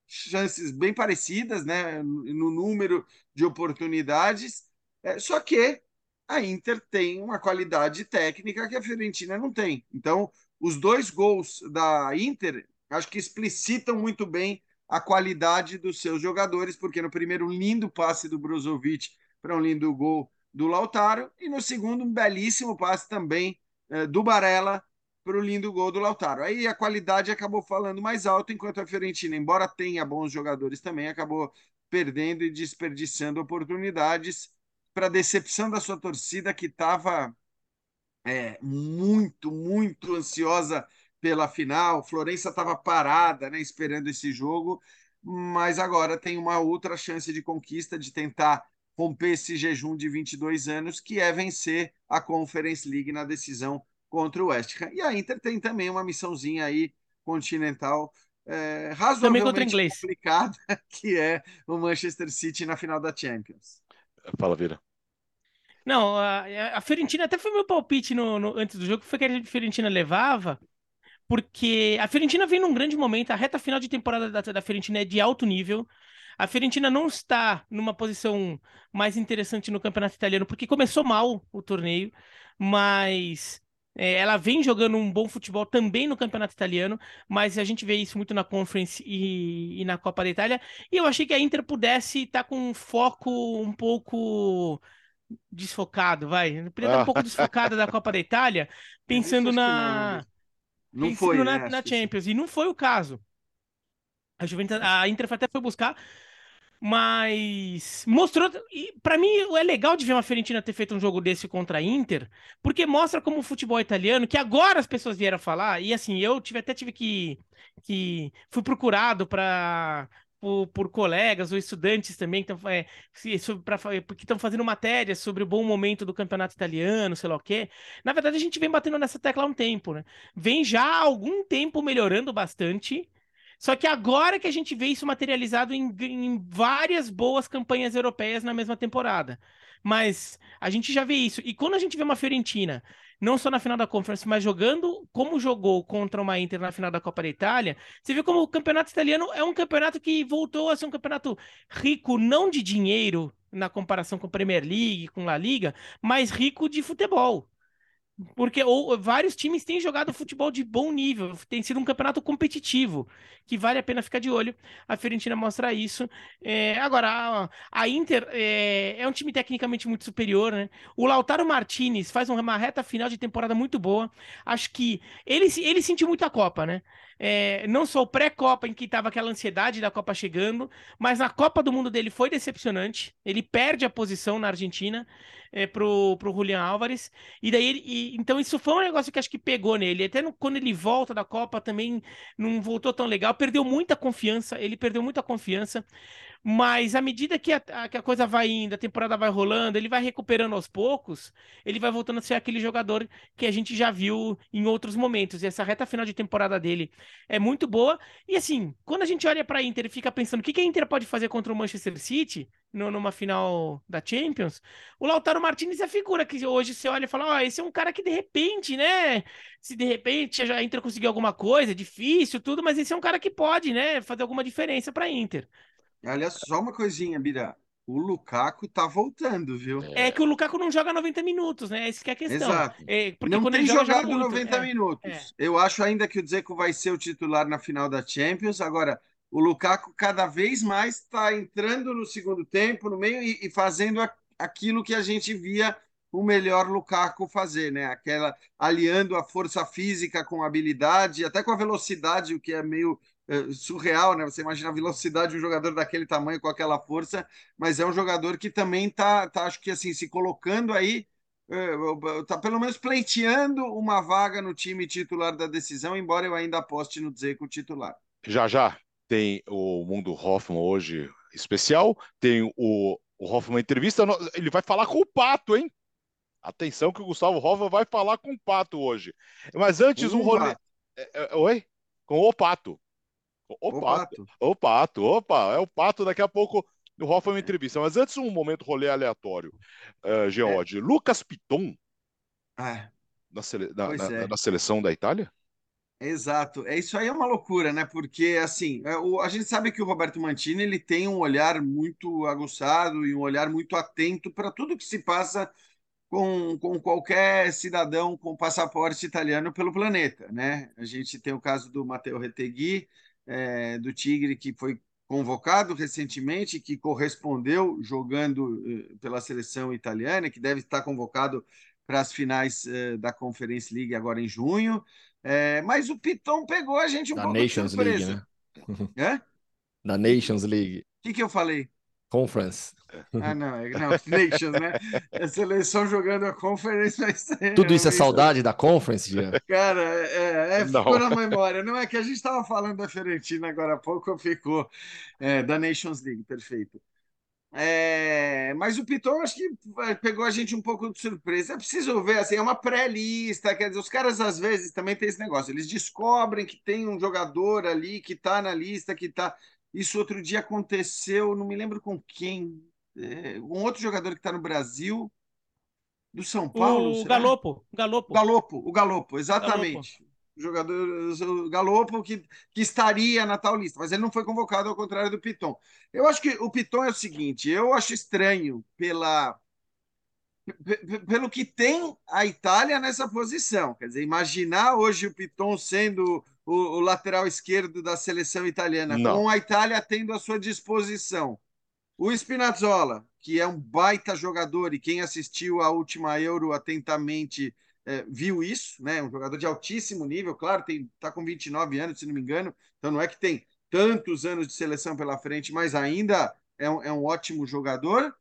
chances bem parecidas, né, no número de oportunidades. É, só que a Inter tem uma qualidade técnica que a Fiorentina não tem. Então, os dois gols da Inter acho que explicitam muito bem a qualidade dos seus jogadores, porque no primeiro, um lindo passe do Brozovic para um lindo gol do Lautaro, e no segundo, um belíssimo passe também eh, do Barella para o lindo gol do Lautaro. Aí a qualidade acabou falando mais alto, enquanto a Fiorentina, embora tenha bons jogadores também, acabou perdendo e desperdiçando oportunidades para decepção da sua torcida que estava é, muito, muito ansiosa pela final. Florença estava parada, né, esperando esse jogo, mas agora tem uma outra chance de conquista de tentar romper esse jejum de 22 anos, que é vencer a Conference League na decisão contra o West Ham. E a Inter tem também uma missãozinha aí continental é, razoavelmente complicada, que é o Manchester City na final da Champions. Fala, Vira. Não, a, a Fiorentina até foi meu palpite no, no, antes do jogo, foi que a Fiorentina levava, porque a Fiorentina vem num grande momento, a reta final de temporada da, da Fiorentina é de alto nível. A Fiorentina não está numa posição mais interessante no campeonato italiano, porque começou mal o torneio, mas é, ela vem jogando um bom futebol também no campeonato italiano, mas a gente vê isso muito na Conference e, e na Copa da Itália. E eu achei que a Inter pudesse estar tá com um foco um pouco desfocado, vai. Podia estar um pouco desfocada da Copa da Itália, pensando na. Não foi, na, na Champions. E não foi o caso. A Juventus, a Inter até foi buscar, mas mostrou. E para mim é legal de ver uma Fiorentina ter feito um jogo desse contra a Inter, porque mostra como o futebol italiano, que agora as pessoas vieram falar, e assim, eu tive, até tive que. que fui procurado para por, por, colegas ou estudantes também que estão é, que estão fazendo matérias sobre o bom momento do campeonato italiano, sei lá o quê. Na verdade, a gente vem batendo nessa tecla há um tempo, né? Vem já há algum tempo melhorando bastante. Só que agora que a gente vê isso materializado em, em várias boas campanhas europeias na mesma temporada. Mas a gente já vê isso. E quando a gente vê uma Fiorentina não só na final da Conference, mas jogando como jogou contra uma Inter na final da Copa da Itália, você vê como o campeonato italiano é um campeonato que voltou a ser um campeonato rico não de dinheiro na comparação com a Premier League, com a Liga, mas rico de futebol. Porque ou, vários times têm jogado futebol de bom nível, tem sido um campeonato competitivo, que vale a pena ficar de olho. A Fiorentina mostra isso. É, agora, a, a Inter é, é, um time tecnicamente muito superior, né? O Lautaro Martinez faz uma reta final de temporada muito boa. Acho que ele, ele sentiu muito a Copa, né? É, não só o pré-Copa, em que estava aquela ansiedade da Copa chegando, mas na Copa do Mundo dele foi decepcionante. Ele perde a posição na Argentina é, pro, pro Julian Álvares. E daí, ele, e, então isso foi um negócio que acho que pegou nele. Até no, quando ele volta da Copa também não voltou tão legal. Perdeu muita confiança. Ele perdeu muita confiança. Mas à medida que a, a, que a coisa vai indo, a temporada vai rolando, ele vai recuperando aos poucos, ele vai voltando a ser aquele jogador que a gente já viu em outros momentos. E essa reta final de temporada dele é muito boa. E assim, quando a gente olha para a Inter e fica pensando o que, que a Inter pode fazer contra o Manchester City no, numa final da Champions, o Lautaro Martinez é a figura que hoje você olha e fala: Ó, oh, esse é um cara que de repente, né? Se de repente a Inter conseguir alguma coisa, difícil, tudo, mas esse é um cara que pode, né, fazer alguma diferença para a Inter. Aliás, só uma coisinha, Bira. O Lukaku tá voltando, viu? É que o Lukaku não joga 90 minutos, né? Essa é a questão. Exato. É, porque não tem joga, jogado joga 90 é. minutos. É. Eu acho ainda que o Dzeko vai ser o titular na final da Champions. Agora, o Lukaku cada vez mais está entrando no segundo tempo, no meio, e, e fazendo a, aquilo que a gente via o melhor Lukaku fazer, né? Aquela aliando a força física com a habilidade, até com a velocidade, o que é meio é, surreal, né? Você imagina a velocidade de um jogador daquele tamanho com aquela força, mas é um jogador que também tá, tá acho que assim, se colocando aí, é, tá pelo menos pleiteando uma vaga no time titular da decisão, embora eu ainda aposte no Dzeko titular. Já já tem o Mundo Hoffman hoje especial, tem o, o Hoffman entrevista, ele vai falar com o Pato, hein? Atenção que o Gustavo Hoffman vai falar com o Pato hoje. Mas antes um rolê... É, é, oi? Com o Pato. O, pato. O Pato, opa, é o Pato, daqui a pouco o Rafa uma entrevista. Mas antes, um momento rolê aleatório, uh, Geode. É. Lucas Piton, é. na, sele... na, na, é. na, seleção da Itália? Exato, é isso aí é uma loucura, né? Porque assim, é, o, a gente sabe que o Roberto Mantini ele tem um olhar muito aguçado e um olhar muito atento para tudo que se passa com, com qualquer cidadão com passaporte italiano pelo planeta, né? A gente tem o caso do Matteo Retegui, é, do Tigre que foi convocado recentemente, que correspondeu jogando eh, pela seleção italiana, que deve estar convocado para as finais eh, da Conference League agora em junho. É, mas o Piton pegou a gente um da pouco Nations surpresa. League, né? É? Da Nations League. O que, que eu falei? Conference. Ah, não, é, não, Nations, né? A seleção jogando a Conference vai ser. Tudo isso é saudade da Conference, Jean? Cara, é, é ficou na memória. Não é que a gente estava falando da Fiorentina agora há pouco, ficou é, da Nations League, perfeito. É, mas o Piton acho que pegou a gente um pouco de surpresa. É preciso ver, assim, é uma pré-lista. Quer dizer, os caras às vezes também tem esse negócio. Eles descobrem que tem um jogador ali que está na lista, que está. Isso outro dia aconteceu, não me lembro com quem, é, um outro jogador que está no Brasil, do São Paulo. O Galopo. Galopo. Galopo, o Galopo, exatamente. Galopo. O jogador o Galopo que, que estaria na tal lista, mas ele não foi convocado ao contrário do Piton. Eu acho que o Piton é o seguinte: eu acho estranho pela pelo que tem a Itália nessa posição. Quer dizer, imaginar hoje o Piton sendo o, o lateral esquerdo da seleção italiana, não. com a Itália tendo à sua disposição o Spinazzola, que é um baita jogador, e quem assistiu a última Euro atentamente é, viu isso, né? Um jogador de altíssimo nível, claro, tem tá com 29 anos, se não me engano, então não é que tem tantos anos de seleção pela frente, mas ainda é um, é um ótimo jogador.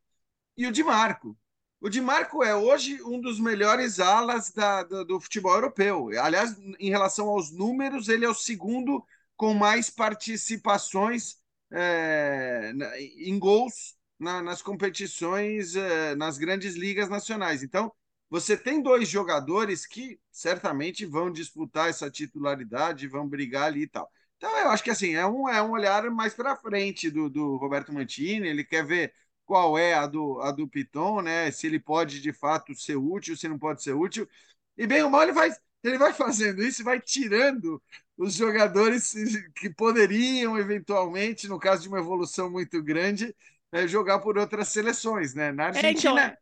E o Di Marco. O Di Marco é hoje um dos melhores alas da, do, do futebol europeu. Aliás, em relação aos números, ele é o segundo com mais participações é, em gols na, nas competições, é, nas grandes ligas nacionais. Então, você tem dois jogadores que certamente vão disputar essa titularidade, vão brigar ali e tal. Então, eu acho que assim, é um, é um olhar mais para frente do, do Roberto Mantini, ele quer ver qual é a do, a do Piton, né? Se ele pode de fato ser útil, se não pode ser útil. E bem ou mal, ele vai, ele vai fazendo isso, vai tirando os jogadores que poderiam eventualmente, no caso de uma evolução muito grande, é, jogar por outras seleções, né? Na Argentina, é, então...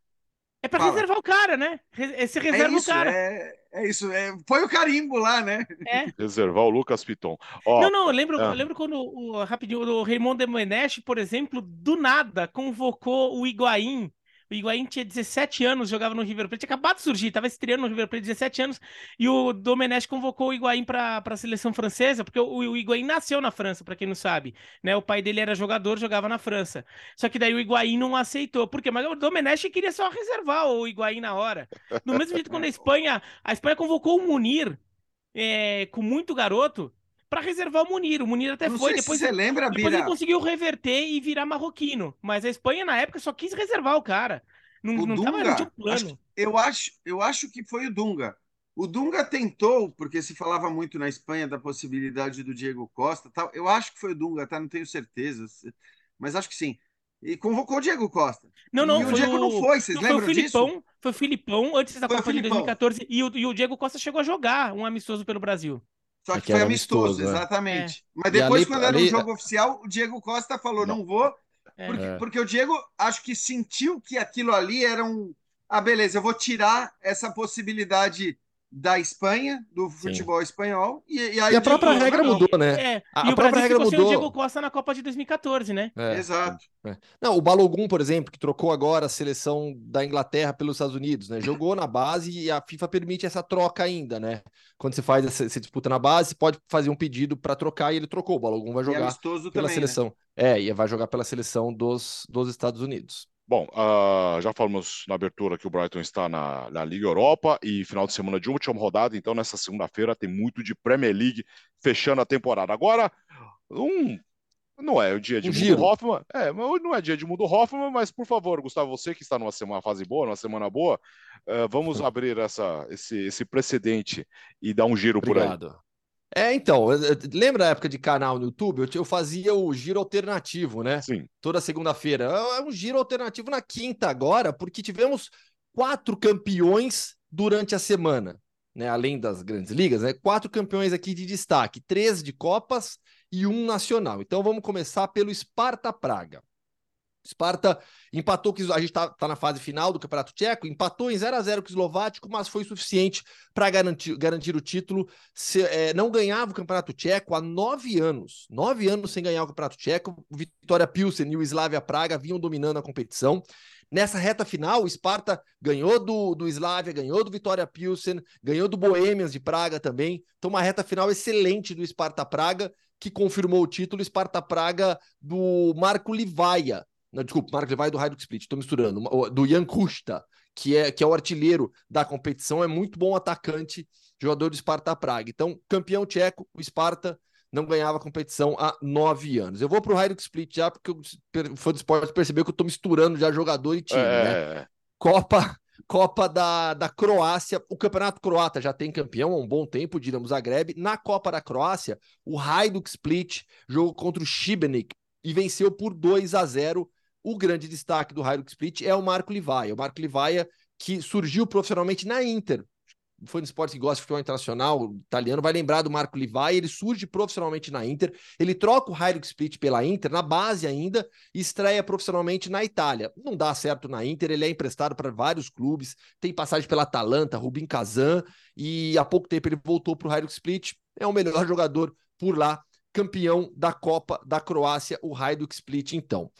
É para reservar o cara, né? Esse é reserva isso, o cara. É, é isso. É, põe o carimbo lá, né? É. É? É. Reservar o Lucas Piton. Ó, não, não, eu lembro, é. eu lembro quando o, rapidinho, o Raymond de Menech, por exemplo, do nada convocou o Higuaín o Higuaín tinha 17 anos, jogava no River Plate, acabado de surgir, estava estreando no River Plate 17 anos, e o Domenech convocou o Higuaín para a seleção francesa, porque o, o Higuaín nasceu na França, para quem não sabe, né? O pai dele era jogador, jogava na França. Só que daí o Higuaín não aceitou, por quê? Mas o Domenech queria só reservar o Higuaín na hora. Do mesmo jeito quando a Espanha, a Espanha convocou o Munir, é, com muito garoto, para reservar o Munir. O Munir até não foi. Depois se você lembra, depois Bira? ele conseguiu reverter e virar marroquino. Mas a Espanha, na época, só quis reservar o cara. Não, o não, Dunga, tava, não tinha um plano. acho- eu, acho, eu acho que foi o Dunga. O Dunga tentou, porque se falava muito na Espanha da possibilidade do Diego Costa, tal. Eu acho que foi o Dunga, tá? Não tenho certeza, mas acho que sim. E convocou o Diego Costa. Não, não, e o Diego não foi, vocês não, foi o lembram disso? Filipão, Foi o Filipão antes da Foi o Copa de Filipão. 2014 e o, e o Diego Costa chegou a jogar um amistoso pelo Brasil. Só É que que foi amistoso, amistoso, é. exatamente. Mas E depois, ali- quando era um ali- jogo oficial, o Diego Costa falou: não, vou, É. porque, É. porque o Diego acho que sentiu que aquilo ali era um. Ah, beleza, eu vou tirar essa possibilidade da Espanha, do futebol espanhol. E, e aí E a Diego própria regra não. mudou, né? É, A- e a o própria Brasil regra sem o mudou. Diego Costa na Copa de 2014, né? É. Exato. Não, o Balogun, por exemplo, que trocou agora a seleção da Inglaterra pelos Estados Unidos, né? Jogou na base e a FIFA permite essa troca ainda, né? Quando você faz essa, você disputa na base, você pode fazer um pedido para trocar e ele trocou. O Balogun vai jogar pela também. né? seleção. É, e vai jogar pela seleção dos, dos Estados Unidos. Bom, ah, já falamos na abertura que o Brighton está na, na Liga Europa e final de semana de última rodada, então nessa segunda-feira tem muito de Premier League fechando a temporada. Agora, um, não é o dia de Um Mundo. Hoffman, é, não é dia de Mundo Hoffman, mas por favor, Gustavo, você que está numa semana fase boa, numa semana boa, eh, vamos abrir essa, esse, esse precedente e dar um giro por aí. É, então, eu- eu- lembra a época de canal no YouTube? Eu, eu fazia o giro alternativo, né? Sim, Toda segunda-feira. É um giro alternativo na quinta agora, porque tivemos quatro campeões durante a semana, né? Além das grandes ligas, né? Quatro campeões aqui de destaque, três de Copas e um nacional. Então vamos começar pelo Sparta Praga. Sparta empatou a gente tá, tá na fase final do Campeonato Tcheco, empatou em 0 a 0 com o Eslovático, mas foi suficiente para garantir, garantir o título. Se- é, não ganhava o Campeonato Tcheco há nove anos. Nove anos sem ganhar o Campeonato Tcheco. Vitória Pilsen e o Slavia Praga vinham dominando a competição. Nessa reta final, o Sparta ganhou do, do Slavia, ganhou do Vitória Pilsen, ganhou do Bohemians de Praga também. Então, uma reta final excelente do Sparta Praga, que confirmou o título. Sparta Praga do Marco Livaia. Não, desculpa, Marco Livaia do Hajduk Split, estou misturando. Do Jan Kusta, que é, que é o artilheiro da competição, é muito bom atacante, jogador do Sparta Praga. Então, campeão tcheco, o Sparta não ganhava a competição há nove anos. Eu vou para o Hajduk Split já, porque o fã do esporte percebeu que eu estou misturando já jogador e time, né? é, Copa Copa da, da Croácia. O Campeonato Croata já tem campeão há um bom tempo, o Dinamo Zagreb. Na Copa da Croácia, o Hajduk Split jogou contra o Šibenik e venceu por 2 a 0. O grande destaque do Hajduk Split é o Marco Livaia. O Marco Livaia que surgiu profissionalmente na Inter. Foi no esporte que gosta de futebol internacional italiano, vai lembrar do Marco Livaia. Ele surge profissionalmente na Inter. Ele troca o Hajduk Split pela Inter, na base ainda, e estreia profissionalmente na Itália. Não dá certo na Inter, ele é emprestado para vários clubes, tem passagem pela Atalanta, Rubin Kazan, e há pouco tempo ele voltou para o Hajduk Split. É o melhor jogador por lá, campeão da Copa da Croácia, o Hajduk Split, então.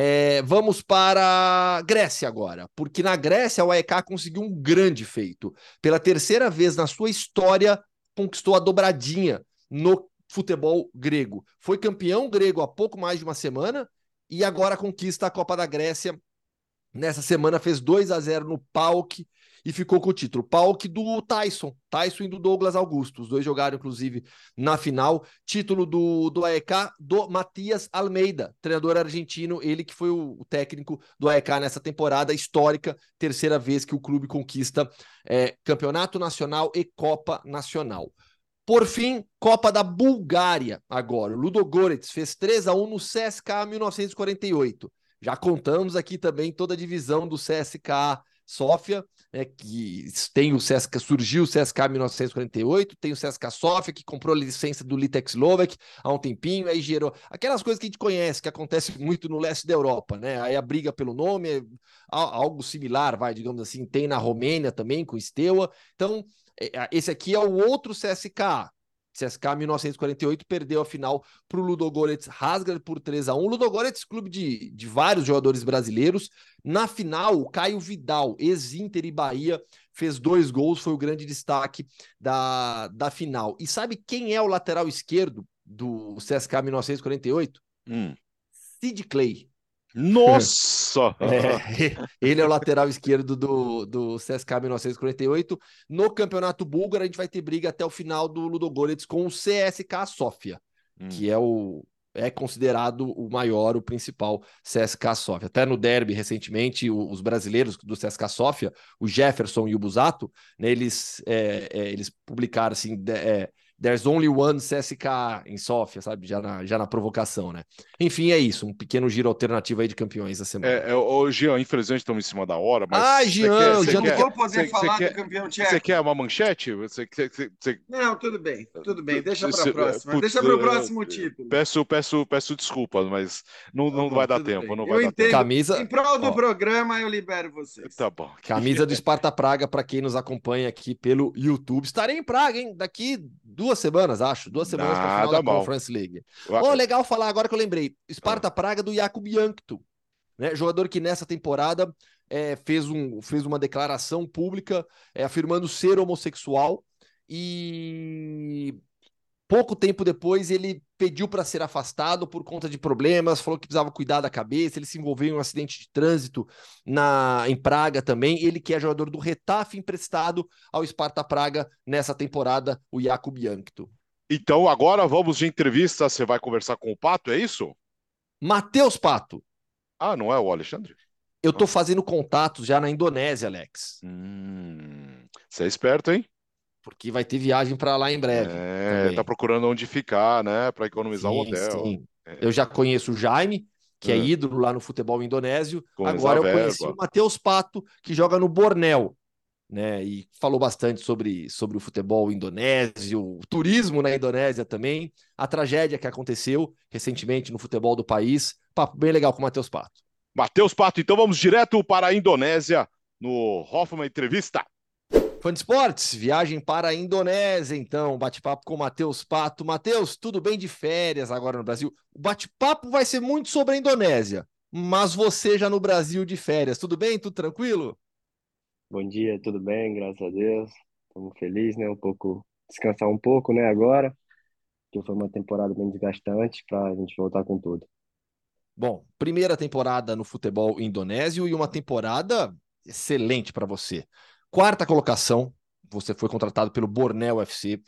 É, vamos para a Grécia agora, porque na Grécia o AEK conseguiu um grande feito. Pela terceira vez na sua história, conquistou a dobradinha no futebol grego. Foi campeão grego há pouco mais de uma semana e agora conquista a Copa da Grécia. Nessa semana fez 2 a 0 no PAOK e ficou com o título. PAOK do Tyson, Tyson e do Douglas Augusto. Os dois jogaram, inclusive, na final. Título do, do AEK do Matias Almeida, treinador argentino, ele que foi o, técnico do AEK nessa temporada histórica, terceira vez que o clube conquista é, campeonato nacional e Copa Nacional. Por fim, Copa da Bulgária agora. Ludogorets fez 3 a 1 no CSKA 1948. Já contamos aqui também toda a divisão do CSKA Sofia, né, que tem o CSK, surgiu o CSK em 1948, tem o CSK Sofia, que comprou a licença do Litex Slovak há um tempinho, aí gerou aquelas coisas que a gente conhece, que acontece muito no leste da Europa, né? Aí a briga pelo nome, é algo similar, vai, digamos assim, tem na Romênia também, com Steaua. Então, é, esse aqui é o outro CSK, CSK 1948 perdeu a final para o Ludogorets Rasgar por 3 a 1 Ludogorets, clube de, de vários jogadores brasileiros. Na final, o Caio Vidal, ex-Inter e Bahia, fez dois gols, foi o grande destaque da, da final. E sabe quem é o lateral esquerdo do CSK 1948? Hum. Sid Clay. Nossa! É, ele é o lateral esquerdo do, do CSKA 1948. No Campeonato Búlgaro, a gente vai ter briga até o final do Ludogorets com o CSK Sofia, hum. que é o é considerado o maior, o principal CSK Sofia. Até no derby, recentemente, os brasileiros do CSK Sofia, o Jefferson e o Busato, né, eles, é, é, eles publicaram assim, é, There's only one CSK em Sofia, sabe? Já na, já na provocação, né? Enfim, é isso. Um pequeno giro alternativo aí de campeões da semana. É, é, o Jean, infelizmente estamos em cima da hora, mas. Ah, Jean, quer, não vou poder cê, falar cê do campeão tcheco. Você quer uma manchete? Você, cê, Não, tudo bem, tudo bem. Deixa para a próxima. Putz, Deixa para o próximo título. Peço, peço, peço desculpas, mas não, não, não vai dar tempo. Não vai eu dar entendo. Tempo. Camisa... Em prol do Ó. programa, eu libero vocês. Tá bom. Camisa do Esparta Praga, para quem nos acompanha aqui pelo YouTube. Estarei em Praga, hein? Daqui duas semanas, acho. Duas semanas para final da mal. Conference League. Oh, legal falar agora que eu lembrei. Sparta ah. Praga do Jakub Jankto, né? Jogador que nessa temporada é, fez, um, fez uma declaração pública é, afirmando ser homossexual e pouco tempo depois ele pediu para ser afastado por conta de problemas, falou que precisava cuidar da cabeça, ele se envolveu em um acidente de trânsito na em Praga também, ele que é jogador do Retafe emprestado ao Sparta Praga nessa temporada, o Jakub Jankto. Então agora vamos de entrevista. Você vai conversar com o Pato, é isso? Matheus Pato. Ah, não é o Alexandre? Eu tô fazendo contatos já na Indonésia, Alex. Hum, você é esperto, hein? Porque vai ter viagem para lá em breve. É, também. tá procurando onde ficar, né? Para economizar sim, o hotel. Sim. É. Eu já conheço o Jaime, que é, é ídolo lá no futebol indonésio. Agora eu conheci o Matheus Pato, que joga no Bornel né? E falou bastante sobre, sobre o futebol indonésio, o turismo na Indonésia também, a tragédia que aconteceu recentemente no futebol do país. Papo bem legal com o Matheus Pato. Matheus Pato, então vamos direto para a Indonésia no Hoffman Entrevista. Fã de esportes, viagem para a Indonésia, então, bate-papo com o Matheus Pato. Matheus, tudo bem de férias agora no Brasil? O bate-papo vai ser muito sobre a Indonésia, mas você já no Brasil de férias, tudo bem? Tudo tranquilo? Bom dia, tudo bem? Graças a Deus. Estamos felizes, né? Um pouco, descansar um pouco, né? Agora, que foi uma temporada bem desgastante para a gente voltar com tudo. Bom, primeira temporada no futebol indonésio e uma temporada excelente para você. Quarta colocação, você foi contratado pelo Borneo FC,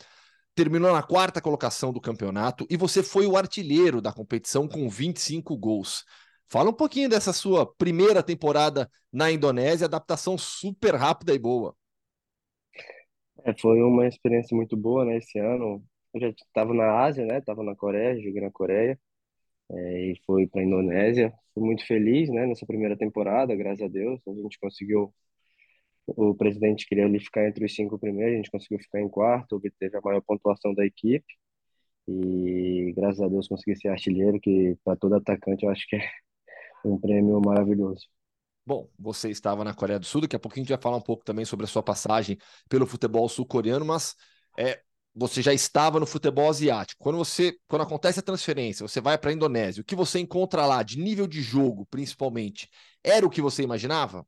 terminou na quarta colocação do campeonato e você foi o artilheiro da competição com 25 gols. Fala um pouquinho dessa sua primeira temporada na Indonésia, adaptação super rápida e boa. É, foi uma experiência muito boa, né? Esse ano eu já estava na Ásia, né? Estava na Coreia, joguei na Coreia é, e fui para a Indonésia. Fui muito feliz, né? Nessa primeira temporada, graças a Deus, a gente conseguiu. O presidente queria ali ficar entre os cinco primeiros, a gente conseguiu ficar em quarto, obteve a maior pontuação da equipe e graças a Deus consegui ser artilheiro, que para todo atacante eu acho que é um prêmio maravilhoso. Bom, você estava na Coreia do Sul, daqui a pouquinho a gente vai falar um pouco também sobre a sua passagem pelo futebol sul-coreano, mas é, você já estava no futebol asiático. Quando você, quando acontece a transferência, você vai para a Indonésia, o que você encontra lá de nível de jogo, principalmente, era o que você imaginava?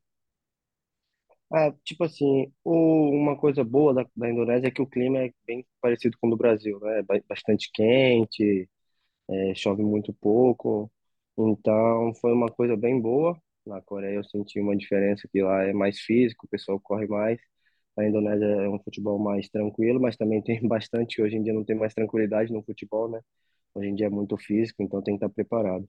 Ah, tipo assim, o, uma coisa boa da, da Indonésia é que o clima é bem parecido com o do Brasil, né? Bastante quente, é, chove muito pouco. Então, foi uma coisa bem boa. Na Coreia eu senti uma diferença que lá é mais físico, o pessoal corre mais. A Indonésia é um futebol mais tranquilo, mas também tem bastante. Hoje em dia não tem mais tranquilidade no futebol, né? Hoje em dia é muito físico, então tem que estar preparado.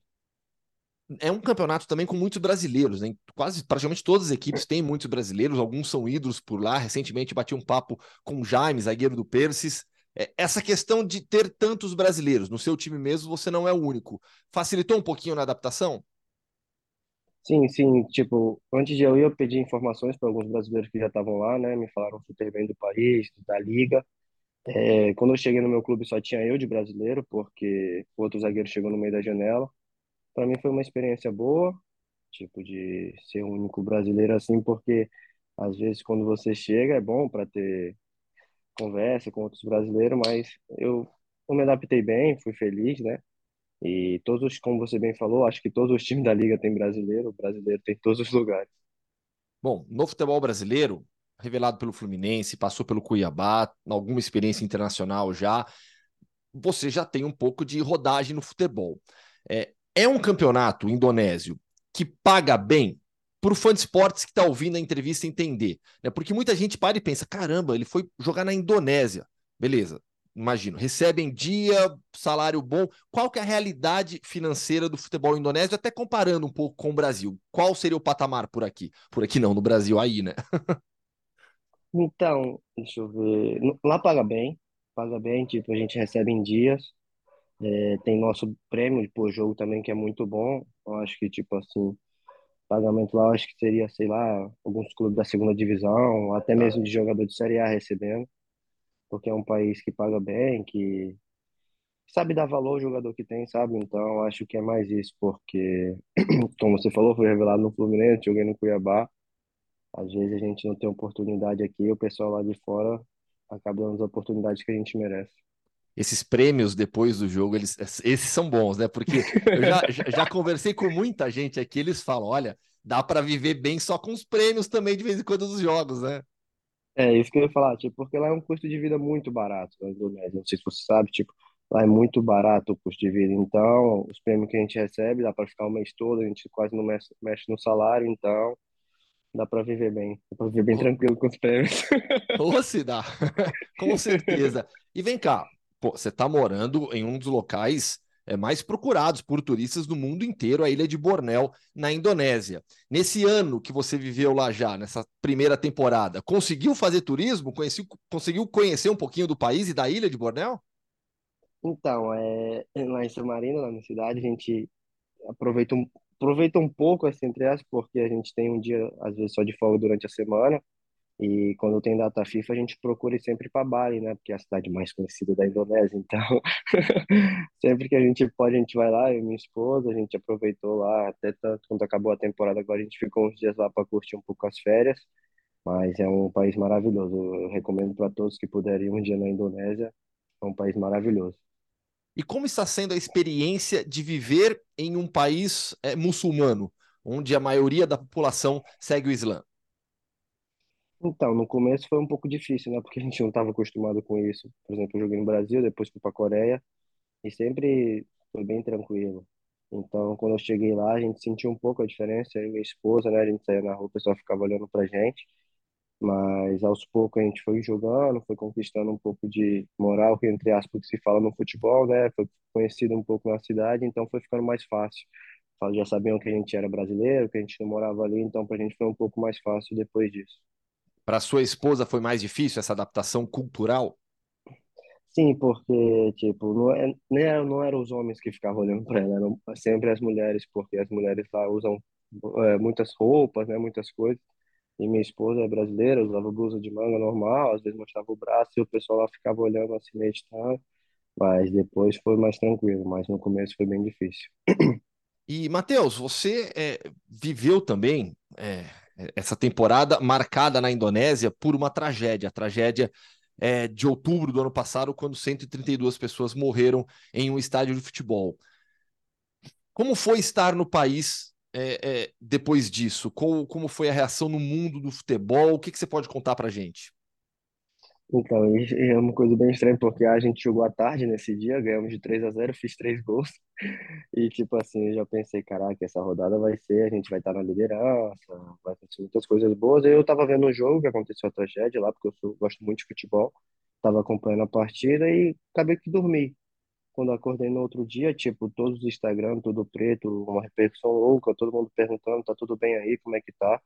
É um campeonato também com muitos brasileiros, né? Quase praticamente todas as equipes têm muitos brasileiros, alguns são ídolos por lá. Recentemente bati um papo com o Jaime, zagueiro do Persis, é, essa questão de ter tantos brasileiros no seu time mesmo, você não é o único. Facilitou um pouquinho na adaptação? Sim, sim, tipo, antes de eu ir, eu pedi informações para alguns brasileiros que já estavam lá, né? Me falaram super bem do país, da liga. É, quando eu cheguei no meu clube só tinha eu de brasileiro, porque o outro zagueiro chegou no meio da janela. Para mim foi uma experiência boa, tipo, de ser o único brasileiro assim, porque às vezes quando você chega é bom para ter conversa com outros brasileiros, mas eu, eu me adaptei bem, fui feliz, né? E todos, os- como você bem falou, acho que todos os times da liga têm brasileiro, o brasileiro tem em todos os lugares. Bom, no futebol brasileiro, revelado pelo Fluminense, passou pelo Cuiabá, alguma experiência internacional já, você já tem um pouco de rodagem no futebol. É, é um campeonato indonésio que paga bem para o fã de esportes que está ouvindo a entrevista entender, né? Porque muita gente para e pensa: caramba, ele foi jogar na Indonésia. Beleza, imagino, recebe em dia, salário bom. Qual que é a realidade financeira do futebol indonésio, até comparando um pouco com o Brasil? Qual seria o patamar por aqui? Por aqui não, no Brasil aí, né? Então, deixa eu ver. Lá paga bem, paga bem, tipo, a gente recebe em dias. É, tem nosso prêmio por jogo também, que é muito bom. Eu acho que, tipo assim, pagamento lá, eu acho que seria, sei lá, alguns clubes da segunda divisão, até Tá. mesmo de jogador de Série A recebendo, porque é um país que paga bem, que sabe dar valor ao jogador que tem, sabe? Então, eu acho que é mais isso, porque, como você falou, foi revelado no Fluminense, joguei no Cuiabá. Às vezes a gente não tem oportunidade aqui, o pessoal lá de fora acaba dando as oportunidades que a gente merece. Esses prêmios depois do jogo, eles, esses são bons, né? Porque eu já, já, conversei com muita gente aqui, eles falam: olha, dá para viver bem só com os prêmios também de vez em quando dos jogos, né? É isso que eu ia falar, tipo, porque lá é um custo de vida muito barato na Indonésia. Não sei se você sabe, tipo, lá é muito barato o custo de vida. Então, os prêmios que a gente recebe dá para ficar o mês todo, a gente quase não mexe, mexe no salário, então dá para viver bem. Dá para viver bem tranquilo com os prêmios. Ou se dá, com certeza. E vem cá, pô, você está morando em um dos locais é, mais procurados por turistas do mundo inteiro, a ilha de Bornéu, na Indonésia. Nesse ano que você viveu lá já, nessa primeira temporada, conseguiu fazer turismo? Conheci, conseguiu conhecer um pouquinho do país e da ilha de Bornéu? Então, é, lá em Samarina, na minha cidade, a gente aproveita um, aproveita um pouco, assim, entre aspas, porque a gente tem um dia, às vezes, só de folga durante a semana. E quando tem data FIFA, a gente procura sempre para Bali, né? Porque é a cidade mais conhecida da Indonésia. Então, sempre que a gente pode, a gente vai lá. Eu e minha esposa, a gente aproveitou lá, até tanto quando acabou a temporada, agora a gente ficou uns dias lá para curtir um pouco as férias. Mas é um país maravilhoso. Eu recomendo para todos que puderem um dia na Indonésia. É um país maravilhoso. E como está sendo a experiência de viver em um país é, muçulmano, onde a maioria da população segue o Islã? Então, no começo foi um pouco difícil, né? Porque a gente não estava acostumado com isso. Por exemplo, eu joguei no Brasil, depois fui para a Coreia e sempre foi bem tranquilo. Então, quando eu cheguei lá, a gente sentiu um pouco a diferença. Eu e minha esposa, né? A gente saía na rua, o pessoal ficava olhando pra gente. Mas aos poucos a gente foi jogando, foi conquistando um pouco de moral, que entre aspas que se fala no futebol, né? Foi conhecido um pouco na cidade, então foi ficando mais fácil. Já sabiam que a gente era brasileiro, que a gente não morava ali, então pra gente foi um pouco mais fácil depois disso. Para sua esposa foi mais difícil essa adaptação cultural? Sim, porque, tipo, não, é, não, era, não eram os homens que ficavam olhando para ela, eram sempre as mulheres, porque as mulheres lá usam é, muitas roupas, né, muitas coisas. E minha esposa é brasileira, usava blusa de manga normal, às vezes mostrava o braço e o pessoal lá ficava olhando assim meio estranho. Mas depois foi mais tranquilo, mas no começo foi bem difícil. E, Matheus, você é, viveu também é, essa temporada marcada na Indonésia por uma tragédia, a tragédia é, de outubro do ano passado, quando 132 pessoas morreram em um estádio de futebol. Como foi estar no país é, é, depois disso? Como, como, foi a reação no mundo do futebol? O que, que você pode contar para gente? Então, é uma coisa bem estranha, porque a gente jogou à tarde nesse dia, ganhamos de 3 a 0 fiz três gols. E, tipo assim, eu já pensei, caraca, essa rodada vai ser, a gente vai estar na liderança, vai acontecer muitas coisas boas. Eu tava vendo o jogo que aconteceu a tragédia lá, porque eu sou, gosto muito de futebol. Tava acompanhando a partida e acabei que dormi. Quando acordei no outro dia, tipo, todos os Instagram, tudo preto, uma repercussão louca, todo mundo perguntando, tá tudo bem aí, como é que tá?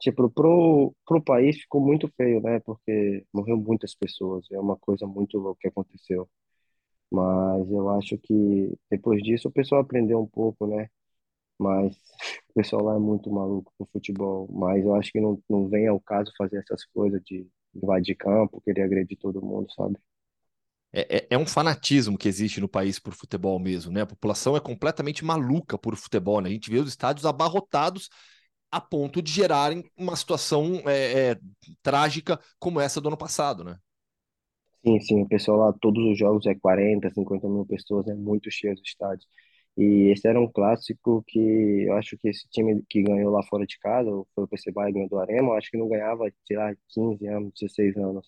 Tipo, pro, pro país ficou muito feio, né? Porque morreu muitas pessoas, é uma coisa muito louca que aconteceu. Mas eu acho que depois disso o pessoal aprendeu um pouco, né? mas o pessoal lá é muito maluco pro futebol. Mas eu acho que não, não vem ao caso fazer essas coisas de invadir campo, querer agredir todo mundo, sabe? É, é, é, um fanatismo que existe no país por futebol mesmo, né? A população é completamente maluca por futebol, né? A gente vê os estádios abarrotados a ponto de gerarem uma situação é, é, trágica como essa do ano passado, né? Sim, sim, o pessoal lá, todos os jogos é 40, 50 mil pessoas, é muito cheio os estádios. E esse era um clássico que eu acho que esse time que ganhou lá fora de casa, foi o PC Bahia ganhou do Arema, eu acho que não ganhava, sei lá, 15 anos, 16 anos.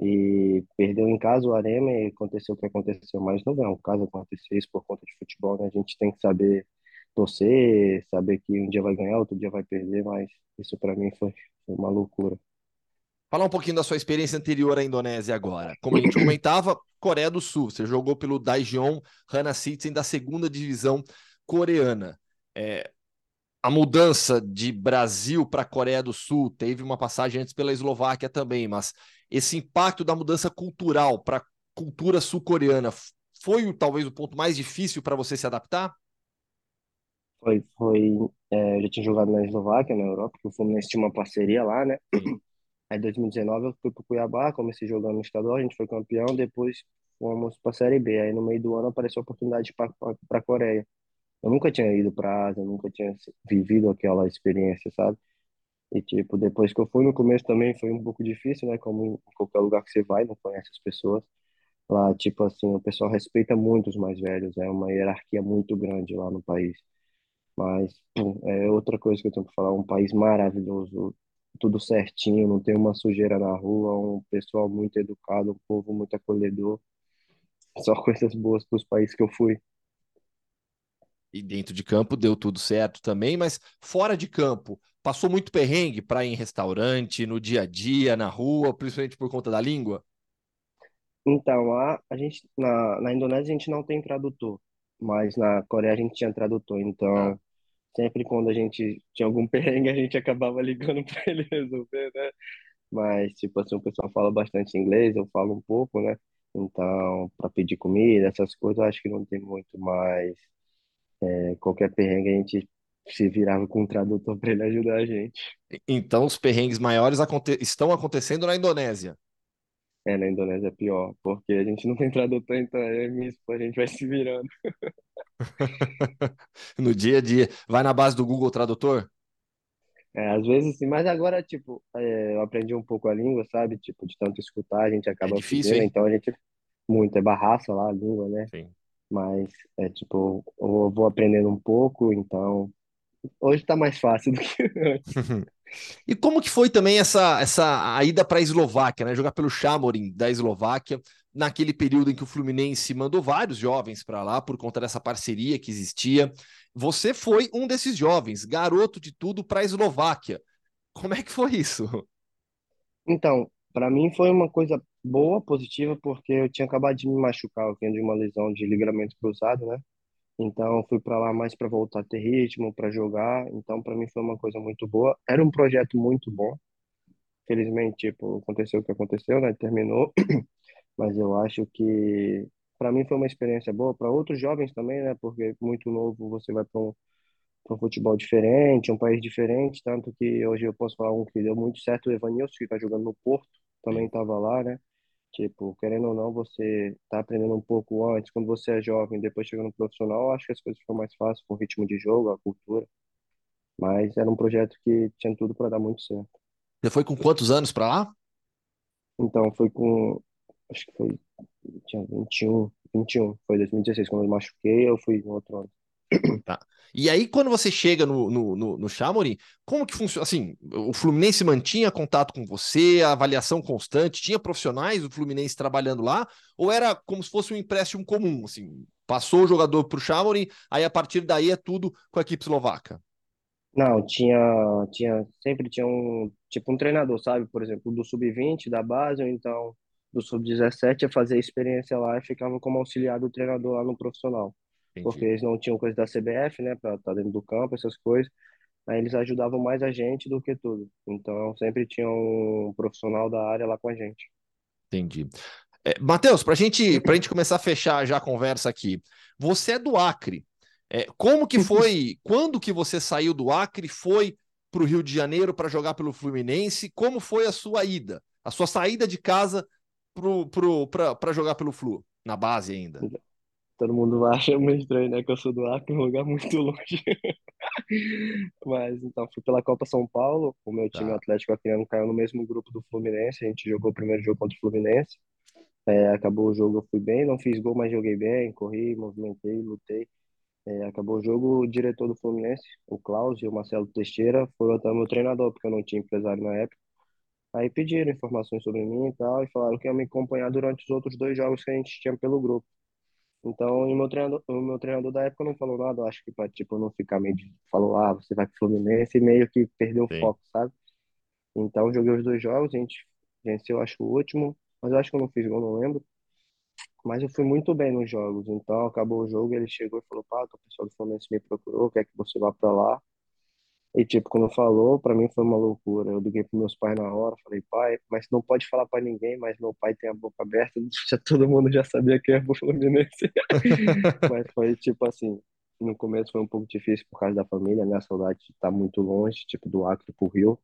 E perdeu em casa o Arema e aconteceu o que aconteceu, mas não é um caso acontecer isso por conta de futebol, né? A gente tem que saber torcer, saber que um dia vai ganhar, outro dia vai perder, mas isso para mim foi, uma loucura. Falar um pouquinho da sua experiência anterior à Indonésia agora. Como a gente comentava, Coreia do Sul, você jogou pelo Daejeon Hana Citizen da segunda divisão coreana. É, a mudança de Brasil para Coreia do Sul teve uma passagem antes pela Eslováquia também, mas esse impacto da mudança cultural para a cultura sul-coreana foi talvez o ponto mais difícil para você se adaptar? Foi, foi. É, eu já tinha jogado na Eslováquia, na Europa, porque o Fluminense tinha uma parceria lá, né? Aí, em 2019, eu fui para o Cuiabá, comecei jogando no estadual, a gente foi campeão, depois fomos para a Série B. Aí, no meio do ano, apareceu a oportunidade para a Coreia. Eu nunca tinha ido para a Ásia, nunca tinha vivido aquela experiência, sabe? E, tipo, depois que eu fui no começo também foi um pouco difícil, né? Como em qualquer lugar que você vai, não conhece as pessoas. Lá, tipo assim, o pessoal respeita muito os mais velhos, é uma hierarquia muito grande lá no país. Mas pô, é outra coisa que eu tenho para falar, um país maravilhoso, tudo certinho, não tem uma sujeira na rua, um pessoal muito educado, um povo muito acolhedor. Só coisas boas para os países que eu fui. E dentro de campo deu tudo certo também, mas fora de campo, passou muito perrengue para ir em restaurante, no dia a dia, na rua, principalmente por conta da língua? Então, a, a gente na, na Indonésia a gente não tem tradutor mas na Coreia a gente tinha tradutor, então sempre quando a gente tinha algum perrengue a gente acabava ligando para ele resolver, né? Mas, tipo assim, o pessoal fala bastante inglês, eu falo um pouco, né? Então, para pedir comida, essas coisas, eu acho que não tem muito mais. É, qualquer perrengue a gente se virava com um tradutor para ele ajudar a gente. Então, os perrengues maiores aconte estão acontecendo na Indonésia. É, na Indonésia é pior, porque a gente não tem tradutor, então é isso, a gente vai se virando. no dia a dia. Vai na base do Google Tradutor? É, às vezes sim, mas agora, tipo, é, eu aprendi um pouco a língua, sabe? Tipo, de tanto escutar, a gente acaba é difícil, hein? então a gente muito, é barraça lá a língua, né? Sim. Mas é tipo, eu vou aprendendo um pouco, então hoje tá mais fácil do que antes. E como que foi também essa, essa a ida para a Eslováquia, né? Jogar pelo Chamorin da Eslováquia, naquele período em que o Fluminense mandou vários jovens para lá por conta dessa parceria que existia. Você foi um desses jovens, garoto de tudo para a Eslováquia. Como é que foi isso? Então, para mim foi uma coisa boa, positiva, porque eu tinha acabado de me machucar, eu de uma lesão de ligamento cruzado, né? Então, fui para lá mais para voltar a ter ritmo, para jogar. Então, para mim foi uma coisa muito boa. Era um projeto muito bom. Felizmente, tipo, aconteceu o que aconteceu, né? Terminou. Mas eu acho que para mim foi uma experiência boa, para outros jovens também, né? Porque muito novo você vai para um, um futebol diferente, um país diferente, tanto que hoje eu posso falar um que deu muito certo, o Evanilson, que está jogando no Porto, também estava lá, né? Tipo, querendo ou não, você tá aprendendo um pouco antes, quando você é jovem, depois chegando no profissional, acho que as coisas ficam mais fáceis com o ritmo de jogo, a cultura. Mas era um projeto que tinha tudo para dar muito certo. Você foi com quantos anos para lá? Então, foi com. Acho que foi. Tinha 21, 21. Foi 2016, quando eu machuquei, eu fui no outro ano. Tá. E aí, quando você chega no, no, no, no como que funciona? Assim, o Fluminense mantinha contato com você, a avaliação constante, tinha profissionais do Fluminense trabalhando lá, ou era como se fosse um empréstimo comum? Assim, passou o jogador para o Chamorin, aí a partir daí é tudo com a equipe eslovaca? Não, tinha, tinha, sempre tinha um, tipo um treinador, sabe? Por exemplo, do sub-20, da base, ou então do sub-17, a fazer a experiência lá e ficava como auxiliar do treinador lá no profissional. Entendi. porque eles não tinham coisa da CBF, né, para estar tá dentro do campo, essas coisas. Aí eles ajudavam mais a gente do que tudo. Então sempre tinha um profissional da área lá com a gente. Entendi. É, Matheus, para gente, a gente começar a fechar já a conversa aqui, você é do Acre. É, como que foi? quando que você saiu do Acre, foi para o Rio de Janeiro para jogar pelo Fluminense? Como foi a sua ida, a sua saída de casa para jogar pelo Flu, na base ainda? Todo mundo acha meio estranho, né? Que eu sou do Acre, um lugar muito longe. Mas então, fui pela Copa São Paulo. O meu time Tá. Atlético Acreano caiu no mesmo grupo do Fluminense. A gente jogou o primeiro jogo contra o Fluminense. É, acabou o jogo, eu fui bem. Não fiz gol, mas joguei bem. Corri, movimentei, lutei. É, acabou o jogo, o diretor do Fluminense, o Klaus e o Marcelo Teixeira, foram até o meu treinador, porque eu não tinha empresário na época. Aí pediram informações sobre mim e tal, e falaram que iam me acompanhar durante os outros dois jogos que a gente tinha pelo grupo. Então, e o meu treinador, o meu treinador da época não falou nada, eu acho que para tipo não ficar meio de, falou, ah, você vai pro Fluminense e meio que perdeu o Sim. foco, sabe? Então, joguei os dois jogos, a gente venceu, acho o último, mas eu acho que eu não fiz gol, não lembro. Mas eu fui muito bem nos jogos, então acabou o jogo, ele chegou e falou, pá, o pessoal do Fluminense me procurou, quer que você vá para lá. E tipo, quando falou, para mim foi uma loucura. Eu liguei para meus pais na hora, falei, pai, mas não pode falar para ninguém, mas meu pai tem a boca aberta, já todo mundo já sabia que era pro Fluminense. Mas foi tipo assim, no começo foi um pouco difícil por causa da família, né? A saudade de estar muito longe, tipo do Acre pro Rio,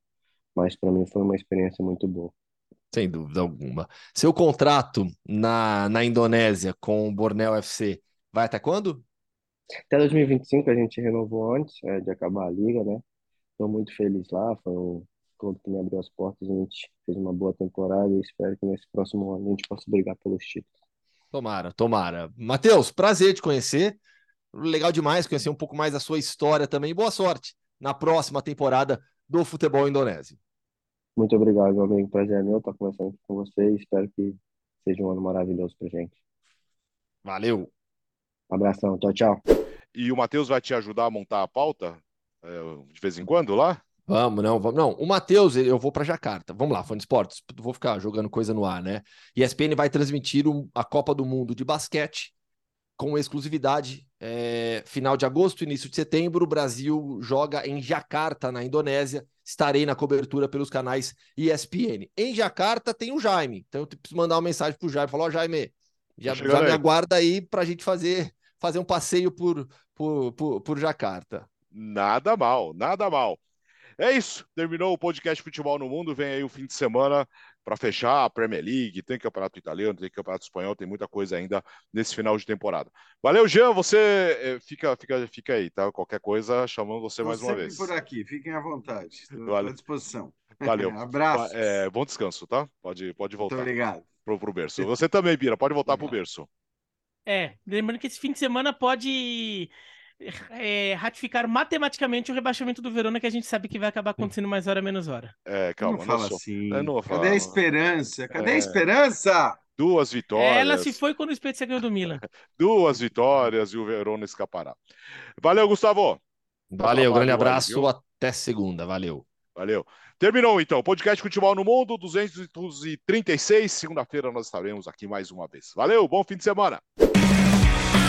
mas para mim foi uma experiência muito boa. Sem dúvida alguma. Seu contrato na, na Indonésia com o Borneo FC vai até quando? Até 2025 a gente renovou antes é, de acabar a liga, né? Estou muito feliz lá, foi um clube que me abriu as portas, a gente fez uma boa temporada e espero que nesse próximo ano a gente possa brigar pelos títulos. Tomara, tomara. Matheus, prazer te conhecer. Legal demais conhecer um pouco mais da sua história também. Boa sorte na próxima temporada do futebol indonésio. Muito obrigado, meu amigo. Prazer é meu estar conversando aqui com você e espero que seja um ano maravilhoso pra gente. Valeu. Abração, tchau, tchau. E o Matheus vai te ajudar a montar a pauta de vez em quando lá? Vamos, não, vamos. Não, o Matheus, eu vou para Jacarta. Vamos lá, Fã de Esportes. Vou ficar jogando coisa no ar, né? ESPN vai transmitir a Copa do Mundo de basquete com exclusividade. é, final de agosto, início de setembro, o Brasil joga em Jacarta, na Indonésia. Estarei na cobertura pelos canais ESPN. Em Jacarta tem o Jaime, então eu preciso mandar uma mensagem pro Jaime. Falou, ó, Jaime, já, chegando já me aí." aguarda aí pra gente fazer, fazer um passeio por, por, por, por Jacarta. Nada mal, nada mal. É isso, terminou o podcast Futebol no Mundo. Vem aí o fim de semana para fechar a Premier League. Tem campeonato italiano, tem campeonato espanhol, tem muita coisa ainda nesse final de temporada. Valeu, Jean. Você eh, fica, fica, fica aí, tá? Qualquer coisa, chamando você Estou mais uma vez. por aqui, fiquem à vontade. Estou Vale. à disposição. Valeu. Abraço. É, bom descanso, tá? Pode, pode Muito voltar obrigado. pro, pro berço. Você também, Bira, pode voltar pro berço. É, lembrando que esse fim de semana pode é, ratificar matematicamente o rebaixamento do Verona, que a gente sabe que vai acabar acontecendo mais hora menos hora. É, calma, não fala sou- assim. Eu não vou Cadê a esperança? Cadê É. a esperança? Duas vitórias. Ela se foi quando o Spezia ganhou do Milan. Duas vitórias e o Verona escapará. Valeu, Gustavo. Valeu, grande abraço, viu? até segunda. Valeu. Valeu. Terminou então. Podcast Futebol no Mundo 236. Segunda-feira nós estaremos aqui mais uma vez. Valeu, bom fim de semana.